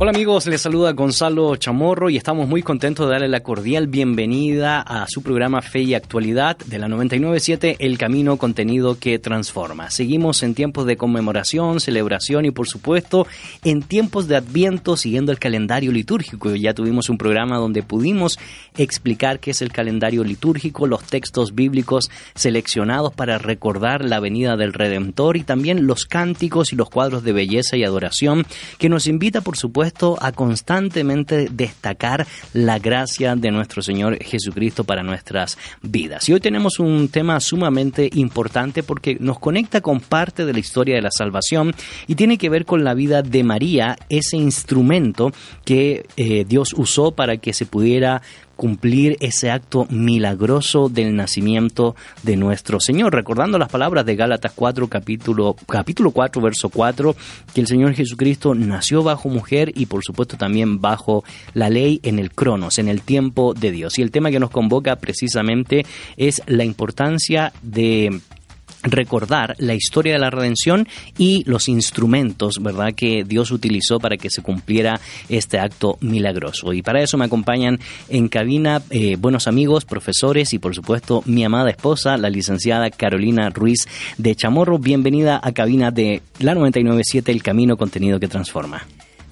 Hola amigos, les saluda Gonzalo Chamorro y estamos muy contentos de darle la cordial bienvenida a su programa Fe y Actualidad de la 997 El Camino Contenido que Transforma. Seguimos en tiempos de conmemoración, celebración y por supuesto en tiempos de Adviento siguiendo el calendario litúrgico. Ya tuvimos un programa donde pudimos explicar qué es el calendario litúrgico, los textos bíblicos seleccionados para recordar la venida del Redentor y también los cánticos y los cuadros de belleza y adoración que nos invita por supuesto a constantemente destacar la gracia de nuestro Señor Jesucristo para nuestras vidas. Y hoy tenemos un tema sumamente importante porque nos conecta con parte de la historia de la salvación y tiene que ver con la vida de María, ese instrumento que eh, Dios usó para que se pudiera cumplir ese acto milagroso del nacimiento de nuestro Señor. Recordando las palabras de Gálatas 4, capítulo, capítulo 4, verso 4, que el Señor Jesucristo nació bajo mujer y por supuesto también bajo la ley en el cronos, en el tiempo de Dios. Y el tema que nos convoca precisamente es la importancia de recordar la historia de la redención y los instrumentos, ¿verdad?, que Dios utilizó para que se cumpliera este acto milagroso. Y para eso me acompañan en cabina eh, buenos amigos, profesores y por supuesto mi amada esposa, la licenciada Carolina Ruiz de Chamorro. Bienvenida a cabina de la 997 El Camino Contenido que Transforma.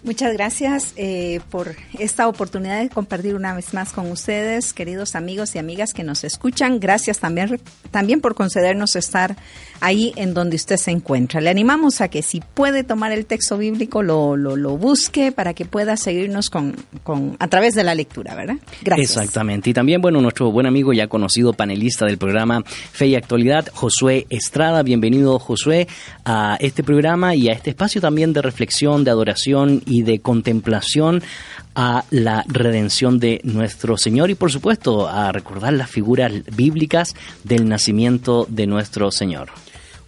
Muchas gracias eh, por esta oportunidad de compartir una vez más con ustedes, queridos amigos y amigas que nos escuchan. Gracias también, también por concedernos estar ahí en donde usted se encuentra. Le animamos a que si puede tomar el texto bíblico, lo, lo, lo busque para que pueda seguirnos con, con, a través de la lectura, ¿verdad? Gracias. Exactamente. Y también, bueno, nuestro buen amigo ya conocido panelista del programa Fe y Actualidad, Josué Estrada. Bienvenido, Josué, a este programa y a este espacio también de reflexión, de adoración y de contemplación a la redención de nuestro Señor y por supuesto a recordar las figuras bíblicas del nacimiento de nuestro Señor.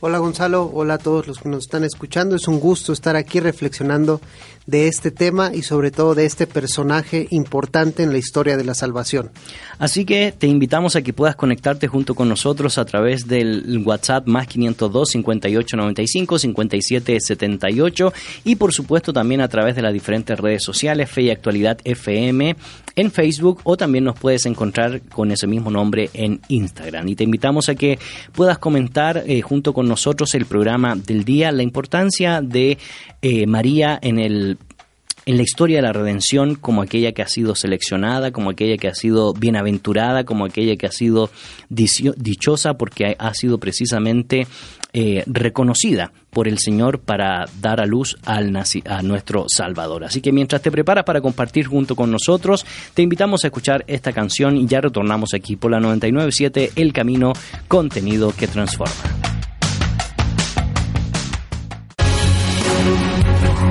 Hola Gonzalo, hola a todos los que nos están escuchando. Es un gusto estar aquí reflexionando de este tema y sobre todo de este personaje importante en la historia de la salvación. Así que te invitamos a que puedas conectarte junto con nosotros a través del WhatsApp más 502 5895 5778 y por supuesto también a través de las diferentes redes sociales Fe y Actualidad FM en Facebook o también nos puedes encontrar con ese mismo nombre en Instagram. Y te invitamos a que puedas comentar eh, junto con nosotros el programa del día, la importancia de eh, María en el en la historia de la redención como aquella que ha sido seleccionada, como aquella que ha sido bienaventurada, como aquella que ha sido dichosa porque ha sido precisamente eh, reconocida por el Señor para dar a luz al a nuestro Salvador. Así que mientras te preparas para compartir junto con nosotros, te invitamos a escuchar esta canción y ya retornamos aquí por la 997 El Camino, contenido que transforma.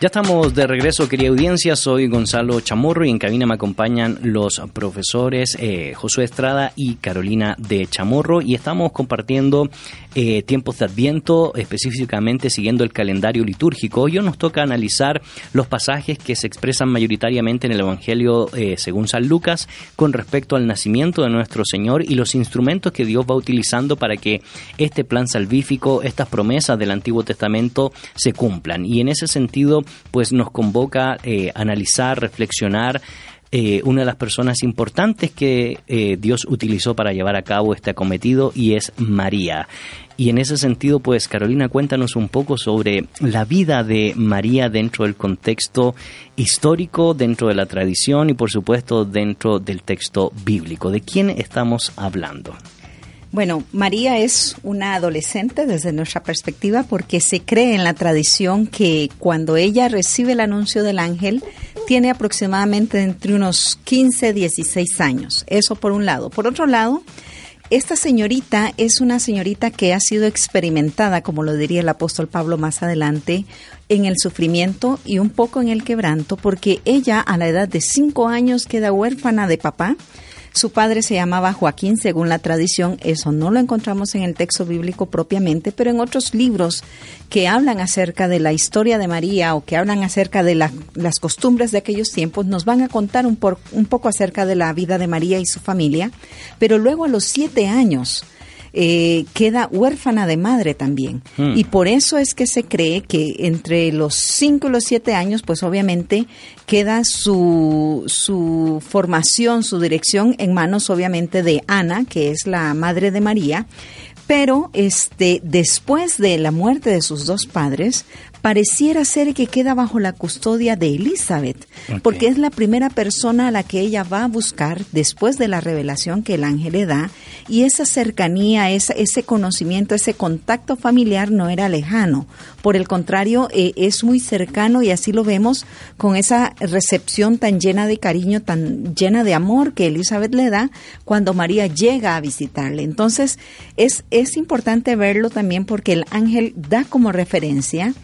Ya estamos de regreso, querida audiencia. Soy Gonzalo Chamorro y en cabina me acompañan los profesores eh, Josué Estrada y Carolina de Chamorro y estamos compartiendo eh, tiempos de Adviento, específicamente siguiendo el calendario litúrgico. Hoy nos toca analizar los pasajes que se expresan mayoritariamente en el Evangelio eh, según San Lucas con respecto al nacimiento de nuestro Señor y los instrumentos que Dios va utilizando para que este plan salvífico, estas promesas del Antiguo Testamento se cumplan. Y en ese sentido, pues nos convoca a eh, analizar, reflexionar eh, una de las personas importantes que eh, Dios utilizó para llevar a cabo este acometido y es María. Y en ese sentido, pues Carolina, cuéntanos un poco sobre la vida de María dentro del contexto histórico, dentro de la tradición y por supuesto dentro del texto bíblico. ¿De quién estamos hablando? Bueno, María es una adolescente desde nuestra perspectiva porque se cree en la tradición que cuando ella recibe el anuncio del ángel tiene aproximadamente entre unos 15 16 años. Eso por un lado. Por otro lado, esta señorita es una señorita que ha sido experimentada, como lo diría el apóstol Pablo más adelante, en el sufrimiento y un poco en el quebranto, porque ella a la edad de cinco años queda huérfana de papá su padre se llamaba Joaquín, según la tradición. Eso no lo encontramos en el texto bíblico propiamente, pero en otros libros que hablan acerca de la historia de María o que hablan acerca de las costumbres de aquellos tiempos, nos van a contar un, un poco acerca de la vida de María y su familia. Pero luego a los siete años, eh, queda huérfana de madre también. Hmm. Y por eso es que se cree que entre los 5 y los 7 años, pues obviamente queda su, su formación, su dirección en manos obviamente de Ana, que es la madre de María. Pero este, después de la muerte de sus dos padres, pareciera ser que queda bajo la custodia de Elizabeth, porque es la primera persona a la que ella va a buscar después de la revelación que el ángel le da, y esa cercanía, ese, ese conocimiento, ese contacto familiar no era lejano, por el contrario, eh, es muy cercano y así lo vemos con esa recepción tan llena de cariño, tan llena de amor que Elizabeth le da cuando María llega a visitarle. Entonces, es, es importante verlo también porque el ángel da como referencia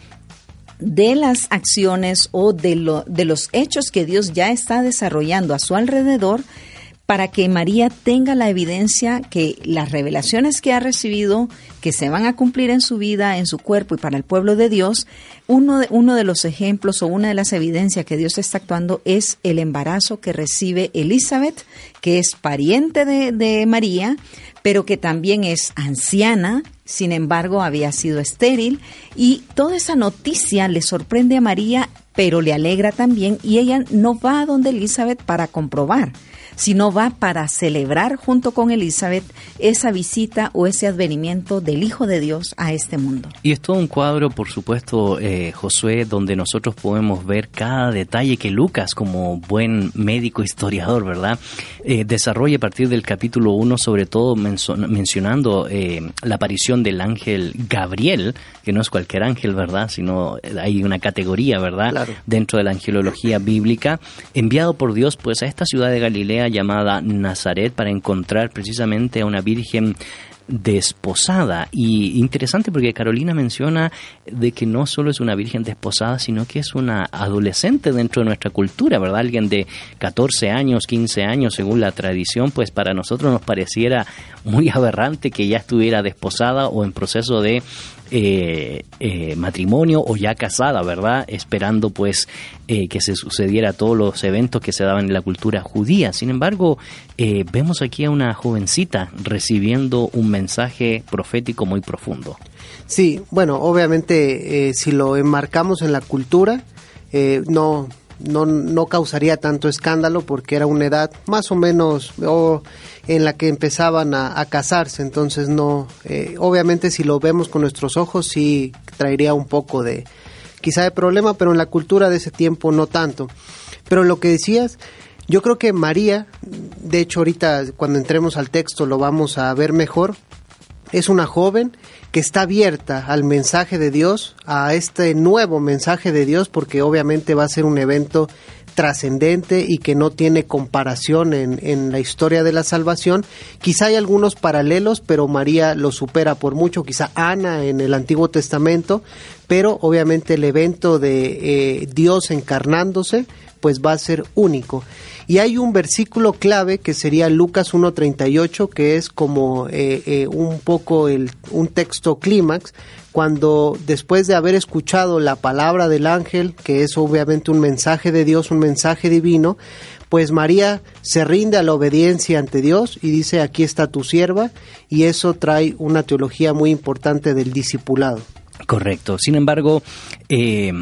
de las acciones o de, lo, de los hechos que Dios ya está desarrollando a su alrededor para que María tenga la evidencia que las revelaciones que ha recibido, que se van a cumplir en su vida, en su cuerpo y para el pueblo de Dios, uno de, uno de los ejemplos o una de las evidencias que Dios está actuando es el embarazo que recibe Elizabeth, que es pariente de, de María, pero que también es anciana, sin embargo había sido estéril, y toda esa noticia le sorprende a María, pero le alegra también, y ella no va a donde Elizabeth para comprobar sino va para celebrar junto con Elizabeth esa visita o ese advenimiento del Hijo de Dios a este mundo. Y es todo un cuadro, por supuesto, eh, Josué, donde nosotros podemos ver cada detalle que Lucas, como buen médico historiador, ¿verdad?, eh, desarrolla a partir del capítulo 1, sobre todo mencionando eh, la aparición del ángel Gabriel, que no es cualquier ángel, ¿verdad?, sino hay una categoría, ¿verdad?, dentro de la angelología bíblica, enviado por Dios, pues, a esta ciudad de Galilea llamada Nazaret para encontrar precisamente a una virgen desposada. Y interesante porque Carolina menciona de que no solo es una virgen desposada, sino que es una adolescente dentro de nuestra cultura, ¿verdad? Alguien de 14 años, 15 años, según la tradición, pues para nosotros nos pareciera muy aberrante que ya estuviera desposada o en proceso de eh, eh, matrimonio o ya casada, ¿verdad? Esperando pues eh, que se sucediera todos los eventos que se daban en la cultura judía. Sin embargo, vemos aquí a una jovencita recibiendo un mensaje profético muy profundo. Sí, bueno, obviamente si lo enmarcamos en la cultura, no no, no causaría tanto escándalo porque era una edad más o menos en la que empezaban a, casarse, entonces no, eh, obviamente si lo vemos con nuestros ojos sí traería un poco de, quizá de problema, pero en la cultura de ese tiempo no tanto. Pero lo que decías, yo creo que María, de hecho ahorita cuando entremos al texto lo vamos a ver mejor, es una joven que está abierta al mensaje de Dios, a este nuevo mensaje de Dios, porque obviamente va a ser un evento trascendente y que no tiene comparación en, en, la historia de la salvación. Quizá hay algunos paralelos, pero María lo supera por mucho, quizá Ana en el Antiguo Testamento, pero obviamente el evento de eh, Dios encarnándose, pues va a ser único. Y hay un versículo clave que sería Lucas 1.38, que es como eh, eh, un poco el, un texto clímax, cuando después de haber escuchado la palabra del ángel, que es obviamente un mensaje de Dios, un mensaje divino, pues María se rinde a la obediencia ante Dios y dice, aquí está tu sierva, y eso trae una teología muy importante del discipulado. Correcto. Sin embargo, eh,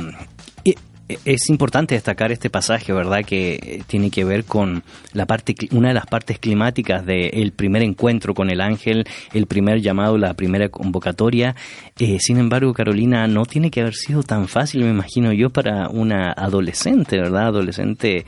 es importante destacar este pasaje, ¿verdad? Que eh, tiene que ver con la parte, una de las partes climáticas del primer encuentro con el ángel, el primer llamado, la primera convocatoria. Eh, sin embargo, Carolina, no tiene que haber sido tan fácil, me imagino yo, para una adolescente, ¿verdad? Adolescente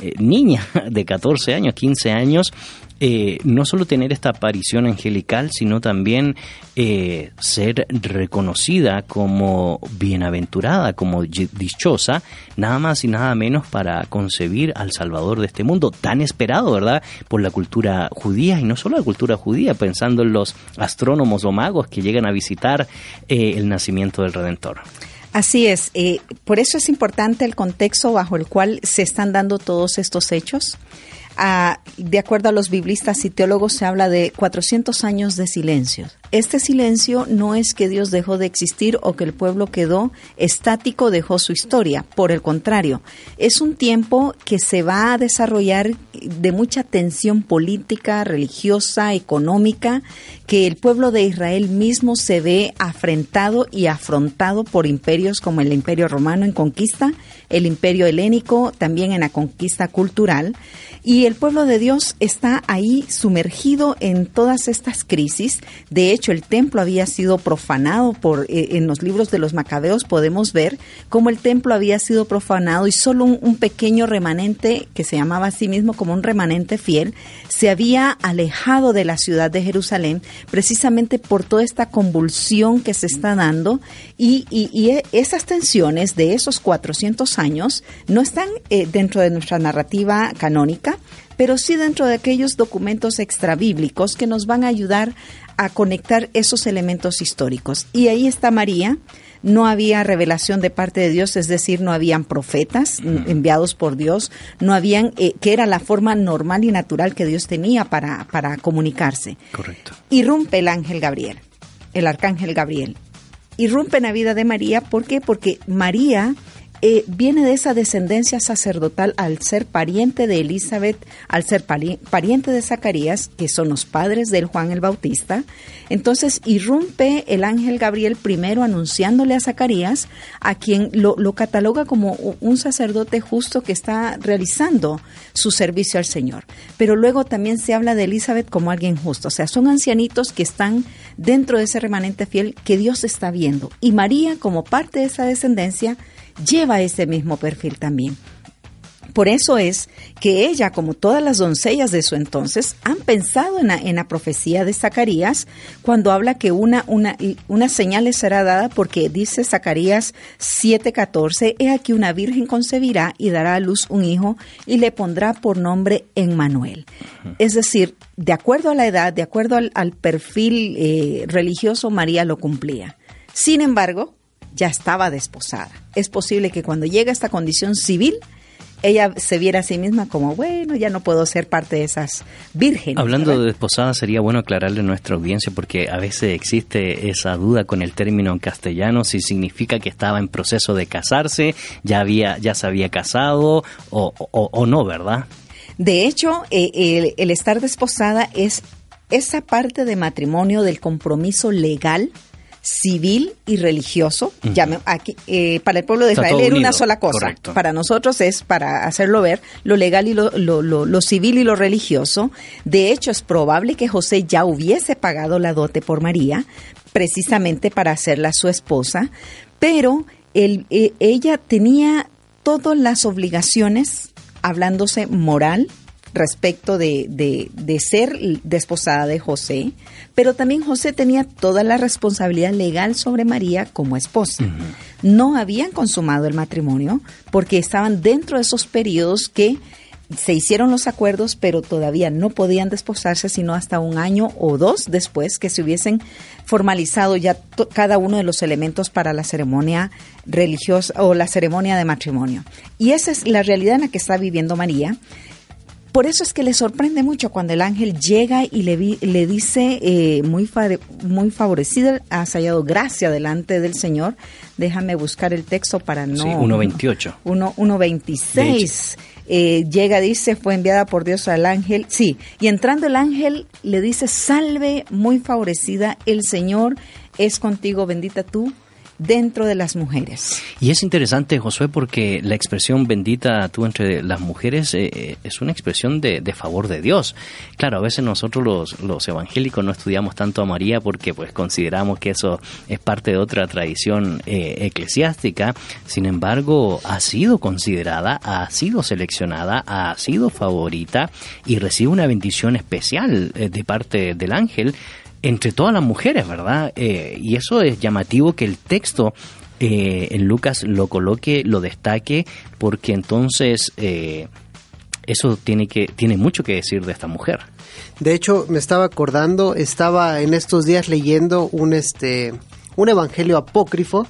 eh, niña de 14 años, 15 años, eh, no solo tener esta aparición angelical, sino también eh, ser reconocida como bienaventurada, como dichosa, nada más y nada menos para concebir al Salvador de este mundo, tan esperado, ¿verdad?, por la cultura judía, y no solo la cultura judía, pensando en los astrónomos o magos que llegan a visitar eh, el nacimiento del Redentor. Así es, por eso es importante el contexto bajo el cual se están dando todos estos hechos de acuerdo a los biblistas y teólogos, se habla de 400 años de silencio. Este silencio no es que Dios dejó de existir o que el pueblo quedó estático, dejó su historia. Por el contrario, es un tiempo que se va a desarrollar de mucha tensión política, religiosa, económica, que el pueblo de Israel mismo se ve afrentado y afrontado por imperios como el imperio romano en conquista, el imperio helénico también en la conquista cultural y el pueblo de Dios está ahí sumergido en todas estas crisis. De hecho, el templo había sido profanado por eh, en los libros de los macabeos podemos ver cómo el templo había sido profanado y solo un, pequeño remanente que se llamaba a sí mismo como un remanente fiel se había alejado de la ciudad de Jerusalén precisamente por toda esta convulsión que se está dando y, e, esas tensiones de esos 400 años no están eh, dentro de nuestra narrativa canónica pero sí dentro de aquellos documentos extrabíblicos que nos van a ayudar a conectar esos elementos históricos. Y ahí está María. No había revelación de parte de Dios, es decir, no habían profetas enviados por Dios, no habían, eh, que era la forma normal y natural que Dios tenía para, para comunicarse. Correcto. Irrumpe el ángel Gabriel, el arcángel Gabriel. Irrumpe en la vida de María, ¿por qué? Porque María eh, viene de esa descendencia sacerdotal al ser pariente de Elizabeth, al ser pariente de Zacarías, que son los padres del Juan el Bautista. Entonces irrumpe el ángel Gabriel primero anunciándole a Zacarías, a quien lo, cataloga como un sacerdote justo que está realizando su servicio al Señor. Pero luego también se habla de Elizabeth como alguien justo, o sea, son ancianitos que están dentro de ese remanente fiel que Dios está viendo. Y María, como parte de esa descendencia, lleva ese mismo perfil también. Por eso es que ella, como todas las doncellas de su entonces, han pensado en la, profecía de Zacarías cuando habla que una, una, una señal les será dada porque dice Zacarías 7:14, he aquí una virgen concebirá y dará a luz un hijo y le pondrá por nombre Emmanuel. Es decir, de acuerdo a la edad, de acuerdo al, perfil eh, religioso, María lo cumplía. Sin embargo, ya estaba desposada. Es posible que cuando llega a esta condición civil, ella se viera a sí misma como, bueno, ya no puedo ser parte de esas vírgenes. Hablando de desposada, sería bueno aclararle a nuestra audiencia porque a veces existe esa duda con el término en castellano, si significa que estaba en proceso de casarse, ya, había, ya se había casado o, o, no, ¿verdad? De hecho, eh, el, el estar desposada es esa parte de matrimonio del compromiso legal civil y religioso. aquí, eh, para el pueblo de Israel era una sola cosa. Para nosotros es, para hacerlo ver, lo legal y lo, lo, lo, civil y lo religioso. De hecho, es probable que José ya hubiese pagado la dote por María, precisamente para hacerla su esposa, pero él, eh, ella tenía todas las obligaciones, hablándose moral, respecto de, de, ser desposada de José, pero también José tenía toda la responsabilidad legal sobre María como esposa. No habían consumado el matrimonio porque estaban dentro de esos periodos que se hicieron los acuerdos, pero todavía no podían desposarse sino hasta un año o dos después que se hubiesen formalizado ya cada uno de los elementos para la ceremonia religiosa o la ceremonia de matrimonio. Y esa es la realidad en la que está viviendo María. Por eso es que le sorprende mucho cuando el ángel llega y le, le dice, eh, muy, muy favorecida, has hallado gracia delante del Señor. Déjame buscar el texto para no... Sí, 1.28. 1.26. Eh, llega, dice, fue enviada por Dios al ángel. Sí, y entrando el ángel le dice, salve, muy favorecida, el Señor es contigo, bendita tú dentro de las mujeres. Y es interesante, Josué, porque la expresión bendita tú entre las mujeres eh, eh, es una expresión de, favor de Dios. Claro, a veces nosotros los, los, evangélicos no estudiamos tanto a María porque pues consideramos que eso es parte de otra tradición eh, eclesiástica. Sin embargo, ha sido considerada, ha sido seleccionada, ha sido favorita y recibe una bendición especial de parte del ángel entre todas las mujeres, ¿verdad? Eh, y eso es llamativo que el texto eh, en Lucas lo coloque, lo destaque, porque entonces eh, eso tiene, que, tiene mucho que decir de esta mujer. De hecho, me estaba acordando, estaba en estos días leyendo un, este, un evangelio apócrifo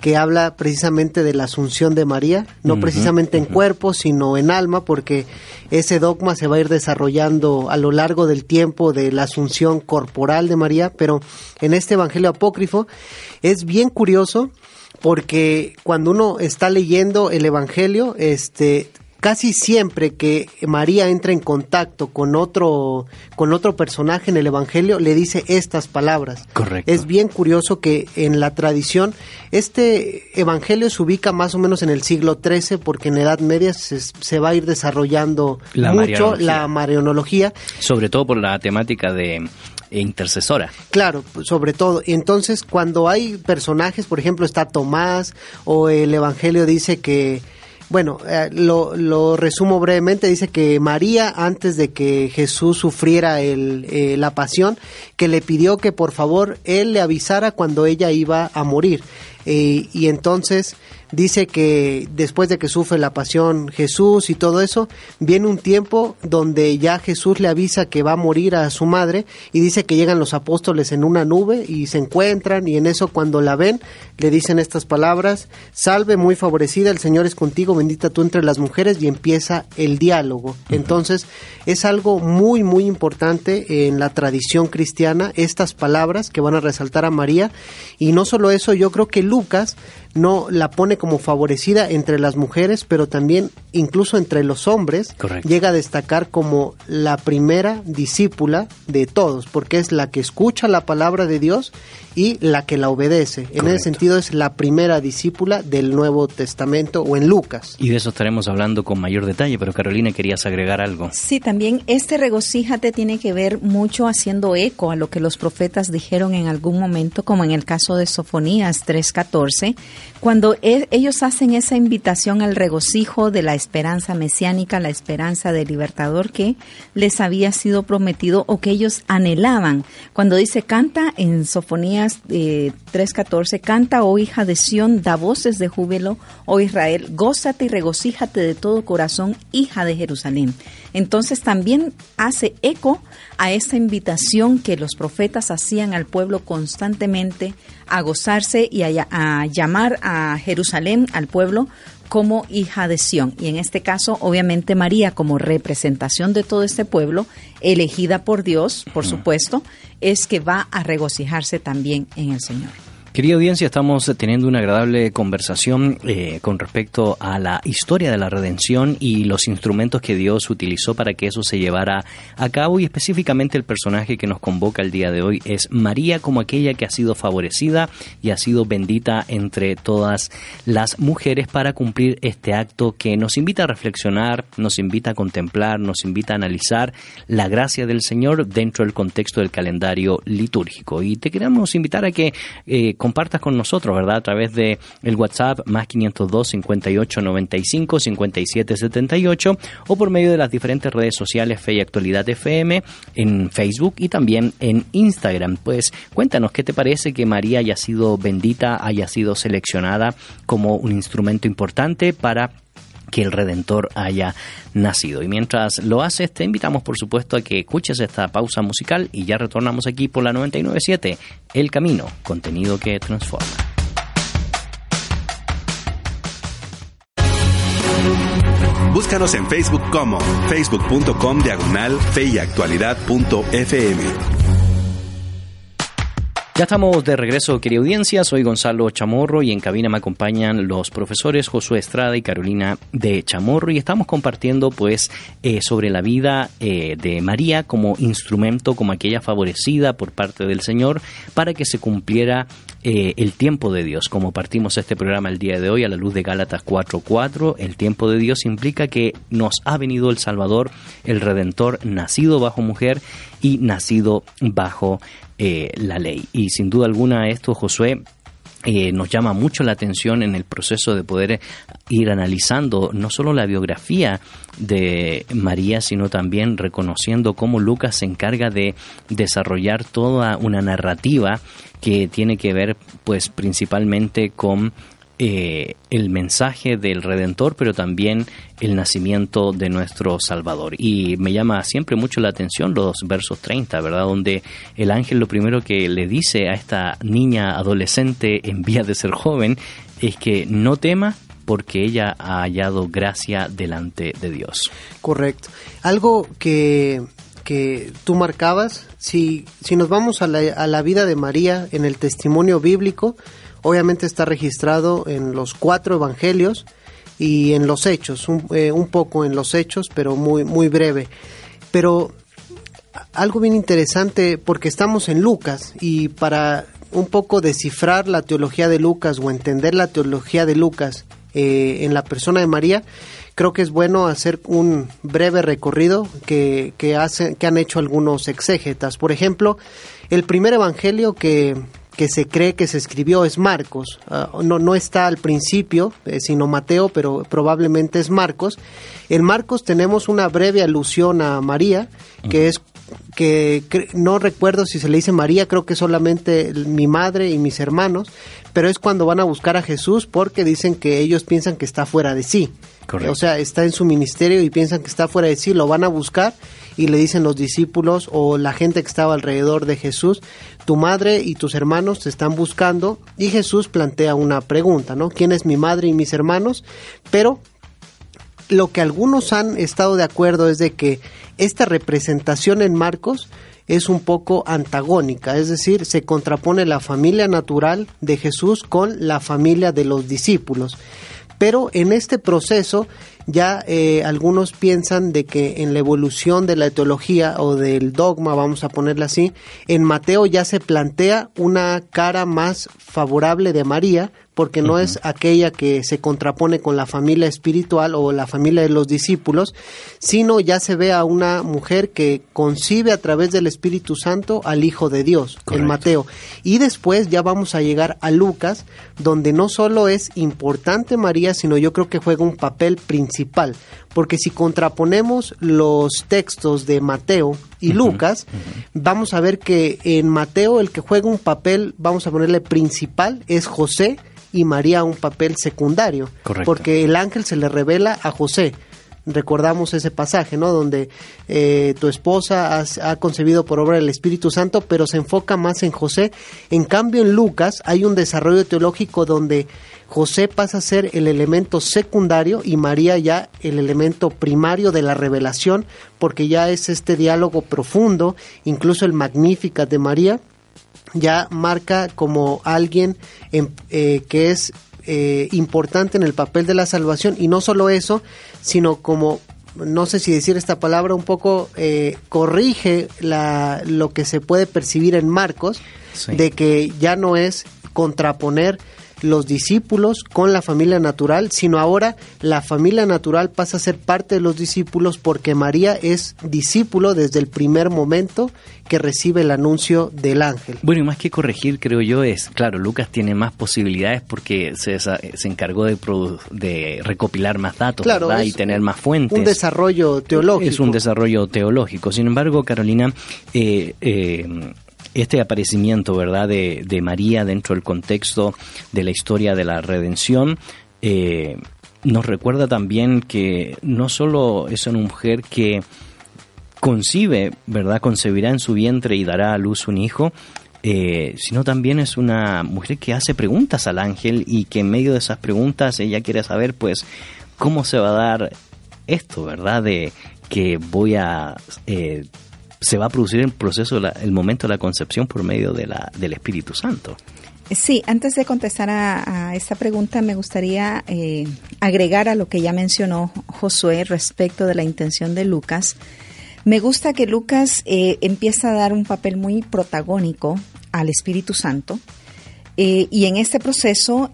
que habla precisamente de la asunción de María, no precisamente en cuerpo, sino en alma, porque ese dogma se va a ir desarrollando a lo largo del tiempo de la asunción corporal de María, pero en este Evangelio apócrifo es bien curioso porque cuando uno está leyendo el Evangelio, este casi siempre que María entra en contacto con otro con otro personaje en el evangelio le dice estas palabras. Correcto. Es bien curioso que en la tradición este evangelio se ubica más o menos en el siglo XIII porque en Edad Media se, va a ir desarrollando mucho la marianología, sobre todo por la temática de intercesora. Claro, sobre todo. Entonces, cuando hay personajes, por ejemplo, está Tomás o el Evangelio dice que bueno, eh, lo, resumo brevemente. Dice que María, antes de que Jesús sufriera eh, la pasión, que le pidió que por favor él le avisara cuando ella iba a morir. Eh, y entonces dice que después de que sufre la pasión Jesús y todo eso, viene un tiempo donde ya Jesús le avisa que va a morir a su madre y dice que llegan los apóstoles en una nube y se encuentran y en eso cuando la ven le dicen estas palabras, salve muy favorecida, el Señor es contigo, bendita tú entre las mujeres y empieza el diálogo. Entonces es algo muy muy importante en la tradición cristiana estas palabras que van a resaltar a María y no solo eso, yo creo que Lucas no la pone como favorecida entre las mujeres, pero también incluso entre los hombres, llega a destacar como la primera discípula de todos, porque es la que escucha la palabra de Dios y la que la obedece. En ese sentido es la primera discípula del Nuevo Testamento o en Lucas. Y de eso estaremos hablando con mayor detalle, pero Carolina, querías agregar algo. Sí, también este regocíjate tiene que ver mucho haciendo eco a lo que los profetas dijeron en algún momento, como en el caso de Sofonías 3.14, cuando e, ellos hacen esa invitación al regocijo de la esperanza mesiánica, la esperanza del libertador que les había sido prometido o que ellos anhelaban. Cuando dice canta en Sofonías 3:14, eh, canta, oh hija de Sión, da voces de júbilo, oh Israel, gózate y regocíjate de todo corazón, hija de Jerusalén. Entonces también hace eco a esa invitación que los profetas hacían al pueblo constantemente a gozarse y a, llamar a Jerusalén, al pueblo, como hija de Sión. Y en este caso, obviamente, María, como representación de todo este pueblo, elegida por Dios, por supuesto, es que va a regocijarse también en el Señor. Querida audiencia, estamos teniendo una agradable conversación eh, con respecto a la historia de la redención y los instrumentos que Dios utilizó para que eso se llevara a cabo y específicamente el personaje que nos convoca el día de hoy es María como aquella que ha sido favorecida y ha sido bendita entre todas las mujeres para cumplir este acto que nos invita a reflexionar, nos invita a contemplar, nos invita a analizar la gracia del Señor dentro del contexto del calendario litúrgico. Y te queremos invitar a que eh, compartas con nosotros, ¿verdad? A través de el WhatsApp más 502 58 95 57 78 o por medio de las diferentes redes sociales Fe y Actualidad FM en Facebook y también en Instagram. Pues cuéntanos qué te parece que María haya sido bendita, haya sido seleccionada como un instrumento importante para que el Redentor haya nacido. Y mientras lo haces, te invitamos por supuesto a que escuches esta pausa musical y ya retornamos aquí por la 997, El Camino, contenido que transforma. Búscanos en Facebook como facebook.com diagonal Ya estamos de regreso, querida audiencia. Soy Gonzalo Chamorro y en cabina me acompañan los profesores Josué Estrada y Carolina de Chamorro y estamos compartiendo pues eh, sobre la vida eh, de María como instrumento, como aquella favorecida por parte del Señor para que se cumpliera eh, el tiempo de Dios. Como partimos este programa el día de hoy a la luz de Gálatas 4.4, el tiempo de Dios implica que nos ha venido el Salvador, el Redentor, nacido bajo mujer y nacido bajo eh, la ley. Y sin duda alguna esto, Josué, eh, nos llama mucho la atención en el proceso de poder ir analizando no solo la biografía de María, sino también reconociendo cómo Lucas se encarga de desarrollar toda una narrativa que tiene que ver pues principalmente con eh, el mensaje del Redentor, pero también el nacimiento de nuestro Salvador. Y me llama siempre mucho la atención los versos 30, ¿verdad? Donde el ángel lo primero que le dice a esta niña adolescente en vía de ser joven es que no tema porque ella ha hallado gracia delante de Dios. Correcto. Algo que, que tú marcabas, si, si nos vamos a la, a la vida de María en el testimonio bíblico, obviamente está registrado en los cuatro evangelios y en los hechos, un, eh, un, poco en los hechos, pero muy, muy breve. Pero algo bien interesante, porque estamos en Lucas y para un poco descifrar la teología de Lucas o entender la teología de Lucas eh, en la persona de María, creo que es bueno hacer un breve recorrido que, que, que han hecho algunos exégetas. Por ejemplo, el primer evangelio que, que se cree que se escribió es Marcos. Uh, no, no está al principio, eh, sino Mateo, pero probablemente es Marcos. En Marcos tenemos una breve alusión a María, que es que, no recuerdo si se le dice María, creo que solamente mi madre y mis hermanos, pero es cuando van a buscar a Jesús porque dicen que ellos piensan que está fuera de sí. Correcto. O sea, está en su ministerio y piensan que está fuera de sí, lo van a buscar y le dicen los discípulos o la gente que estaba alrededor de Jesús, tu madre y tus hermanos te están buscando y Jesús plantea una pregunta, ¿no? ¿Quién es mi madre y mis hermanos? Pero lo que algunos han estado de acuerdo es de que esta representación en Marcos es un poco antagónica, es decir, se contrapone la familia natural de Jesús con la familia de los discípulos. Pero en este proceso ya eh, algunos piensan de que en la evolución de la teología o del dogma, vamos a ponerla así, en Mateo ya se plantea una cara más favorable de María, porque no uh -huh. es aquella que se contrapone con la familia espiritual o la familia de los discípulos, sino ya se ve a una mujer que concibe a través del Espíritu Santo al Hijo de Dios, Correcto. en Mateo. Y después ya vamos a llegar a Lucas, donde no solo es importante María, sino yo creo que juega un papel principal, porque si contraponemos los textos de Mateo y uh -huh, Lucas, uh -huh. vamos a ver que en Mateo el que juega un papel, vamos a ponerle principal, es José, y María un papel secundario, Correcto. porque el ángel se le revela a José. Recordamos ese pasaje, ¿no? Donde eh, tu esposa has, ha concebido por obra del Espíritu Santo, pero se enfoca más en José. En cambio, en Lucas hay un desarrollo teológico donde José pasa a ser el elemento secundario y María ya el elemento primario de la revelación, porque ya es este diálogo profundo, incluso el Magnificat de María ya marca como alguien en, eh, que es eh, importante en el papel de la salvación y no solo eso, sino como no sé si decir esta palabra un poco eh, corrige la, lo que se puede percibir en Marcos sí. de que ya no es contraponer los discípulos con la familia natural, sino ahora la familia natural pasa a ser parte de los discípulos porque María es discípulo desde el primer momento que recibe el anuncio del ángel. Bueno, y más que corregir, creo yo, es, claro, Lucas tiene más posibilidades porque se, se encargó de, de, recopilar más datos claro, y tener más fuentes. Un desarrollo teológico. Es un desarrollo teológico. Sin embargo, Carolina, eh, eh, este aparecimiento, ¿verdad?, de, de, María dentro del contexto de la historia de la redención, eh, nos recuerda también que no solo es una mujer que concibe, ¿verdad?, concebirá en su vientre y dará a luz un hijo, eh, sino también es una mujer que hace preguntas al ángel y que en medio de esas preguntas ella quiere saber, pues, cómo se va a dar esto, ¿verdad?, de que voy a... Eh, se va a producir el proceso, el momento de la concepción por medio de la, del Espíritu Santo. Sí, antes de contestar a, esta pregunta, me gustaría eh, agregar a lo que ya mencionó Josué respecto de la intención de Lucas. Me gusta que Lucas eh, empieza a dar un papel muy protagónico al Espíritu Santo. Eh, y en este proceso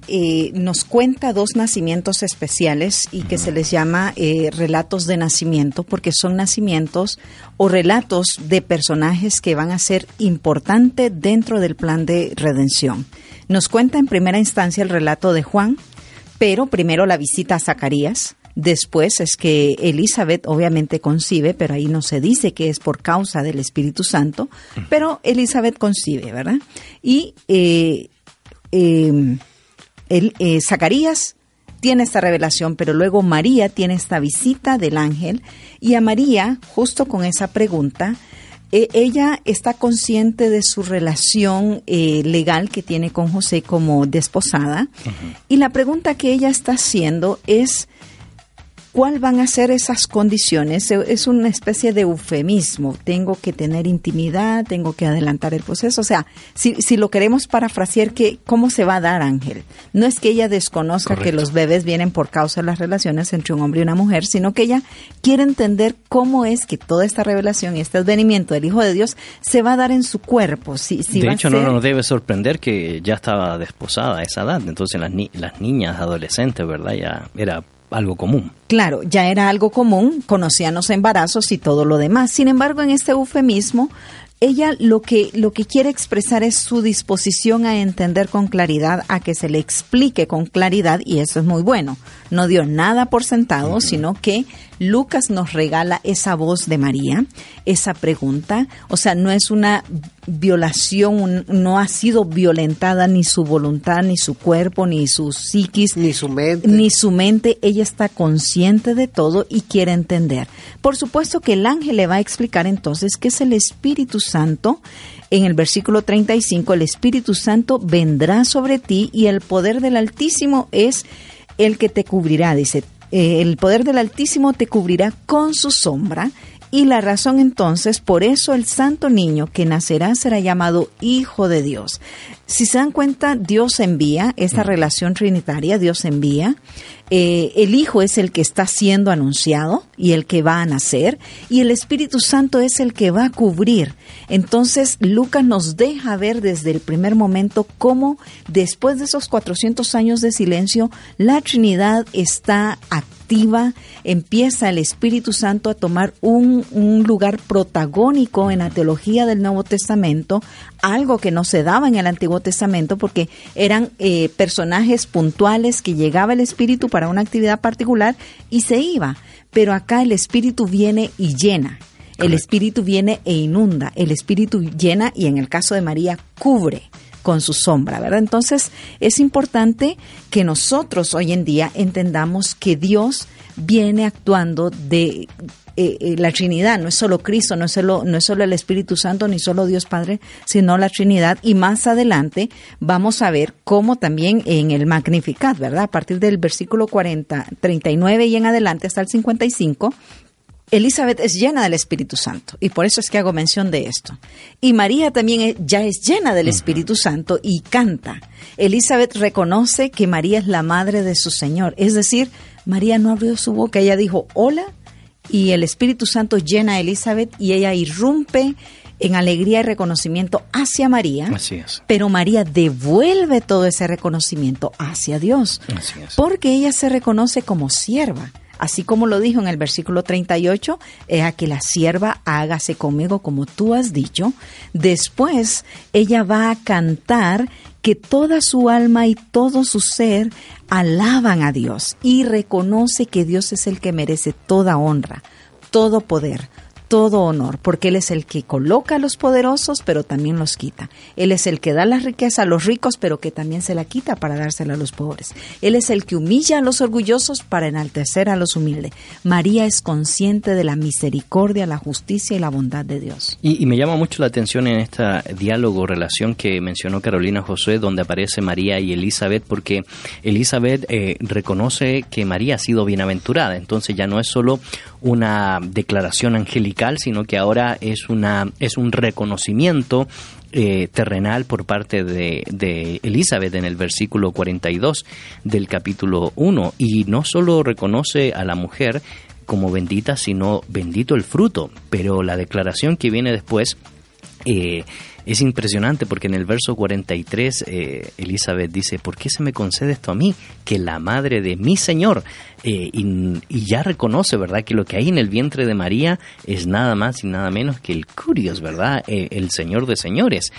nos cuenta dos nacimientos especiales y que se les llama relatos de nacimiento porque son nacimientos o relatos de personajes que van a ser importantes dentro del plan de redención. Nos cuenta en primera instancia el relato de Juan, pero primero la visita a Zacarías, Después es que Elizabeth obviamente concibe, pero ahí no se dice que es por causa del Espíritu Santo, pero Elizabeth concibe, ¿verdad? Y eh, em, eh, Zacarías tiene esta revelación, pero luego María tiene esta visita del ángel. Y a María, justo con esa pregunta, e, ella está consciente de su relación eh, legal que tiene con José como desposada. Y la pregunta que ella está haciendo es ¿Cuál van a ser esas condiciones? Es una especie de eufemismo. Tengo que tener intimidad, tengo que adelantar el proceso. O sea, si, si lo queremos parafrasear, que, ¿cómo se va a dar, Ángel? No es que ella desconozca que los bebés vienen por causa de las relaciones entre un hombre y una mujer, sino que ella quiere entender cómo es que toda esta revelación y este advenimiento del Hijo de Dios se va a dar en su cuerpo. Si, si de hecho, no nos debe sorprender que ya estaba desposada a esa edad. Entonces, las, las niñas, adolescentes, ¿verdad? Ya era algo común. Claro, ya era algo común, conocían los embarazos y todo lo demás. Sin embargo, en este eufemismo, ella lo que, lo que quiere expresar es su disposición a entender con claridad, a que se le explique con claridad, y eso es muy bueno. No dio nada por sentado, sino que Lucas nos regala esa voz de María, esa pregunta. O sea, no es una violación, no ha sido violentada ni su voluntad, ni su cuerpo, ni su psiquis, ni su mente. Ni su mente. Ella está consciente de todo y quiere entender. Por supuesto que el ángel le va a explicar entonces que es el Espíritu Santo. En el versículo 35, el Espíritu Santo vendrá sobre ti y el poder del Altísimo es el que te cubrirá, dice, eh, el poder del Altísimo te cubrirá con su sombra. Y la razón entonces, por eso el santo niño que nacerá será llamado Hijo de Dios. Si se dan cuenta, Dios envía, esta relación trinitaria, Dios envía. Eh, el Hijo es el que está siendo anunciado y el que va a nacer, y el Espíritu Santo es el que va a cubrir. Entonces, Lucas nos deja ver desde el primer momento cómo, después de esos 400 años de silencio, la Trinidad está empieza el Espíritu Santo a tomar un, un lugar protagónico en la teología del Nuevo Testamento, algo que no se daba en el Antiguo Testamento porque eran eh, personajes puntuales que llegaba el Espíritu para una actividad particular y se iba. Pero acá el Espíritu viene y llena. El Espíritu viene e inunda. El Espíritu llena y en el caso de María cubre con su sombra, ¿verdad? Entonces es importante que nosotros hoy en día entendamos que Dios viene actuando de, eh, eh, la Trinidad, no es solo Cristo, no es solo, no es solo el Espíritu Santo, ni solo Dios Padre, sino la Trinidad. Y más adelante vamos a ver cómo también en el Magnificat, ¿verdad? A partir del versículo 40, 39 y en adelante hasta el 55, Elizabeth es llena del Espíritu Santo y por eso es que hago mención de esto. Y María también ya es llena del Espíritu Santo y canta. Elizabeth reconoce que María es la madre de su Señor, es decir, María no abrió su boca, ella dijo, hola, y el Espíritu Santo llena a Elizabeth y ella irrumpe en alegría y reconocimiento hacia María. Así es. Pero María devuelve todo ese reconocimiento hacia Dios. Así es. Porque ella se reconoce como sierva. Así como lo dijo en el versículo 38, es a que la sierva hágase conmigo como tú has dicho. Después ella va a cantar que toda su alma y todo su ser alaban a Dios y reconoce que Dios es el que merece toda honra, todo poder, todo honor, porque Él es el que coloca a los poderosos, pero también los quita. Él es el que da la riqueza a los ricos, pero que también se la quita para dársela a los pobres. Él es el que humilla a los orgullosos para enaltecer a los humildes. María es consciente de la misericordia, la justicia y la bondad de Dios. Y, me llama mucho la atención en este diálogo, relación que mencionó Carolina José, donde aparece María y Elizabeth, porque Elizabeth eh, reconoce que María ha sido bienaventurada, entonces ya no es solo una declaración angelical, sino que ahora es, una, es un reconocimiento eh, terrenal por parte de, de, Elizabeth en el versículo 42 del capítulo 1. Y no solo reconoce a la mujer como bendita, sino bendito el fruto. Pero la declaración que viene después eh, es impresionante porque en el verso 43 eh, Elizabeth dice, ¿por qué se me concede esto a mí? Que la madre de mi Señor, eh, y, ya reconoce, ¿verdad? Que lo que hay en el vientre de María es nada más y nada menos que el Curios, ¿verdad? Eh, el Señor de Señores.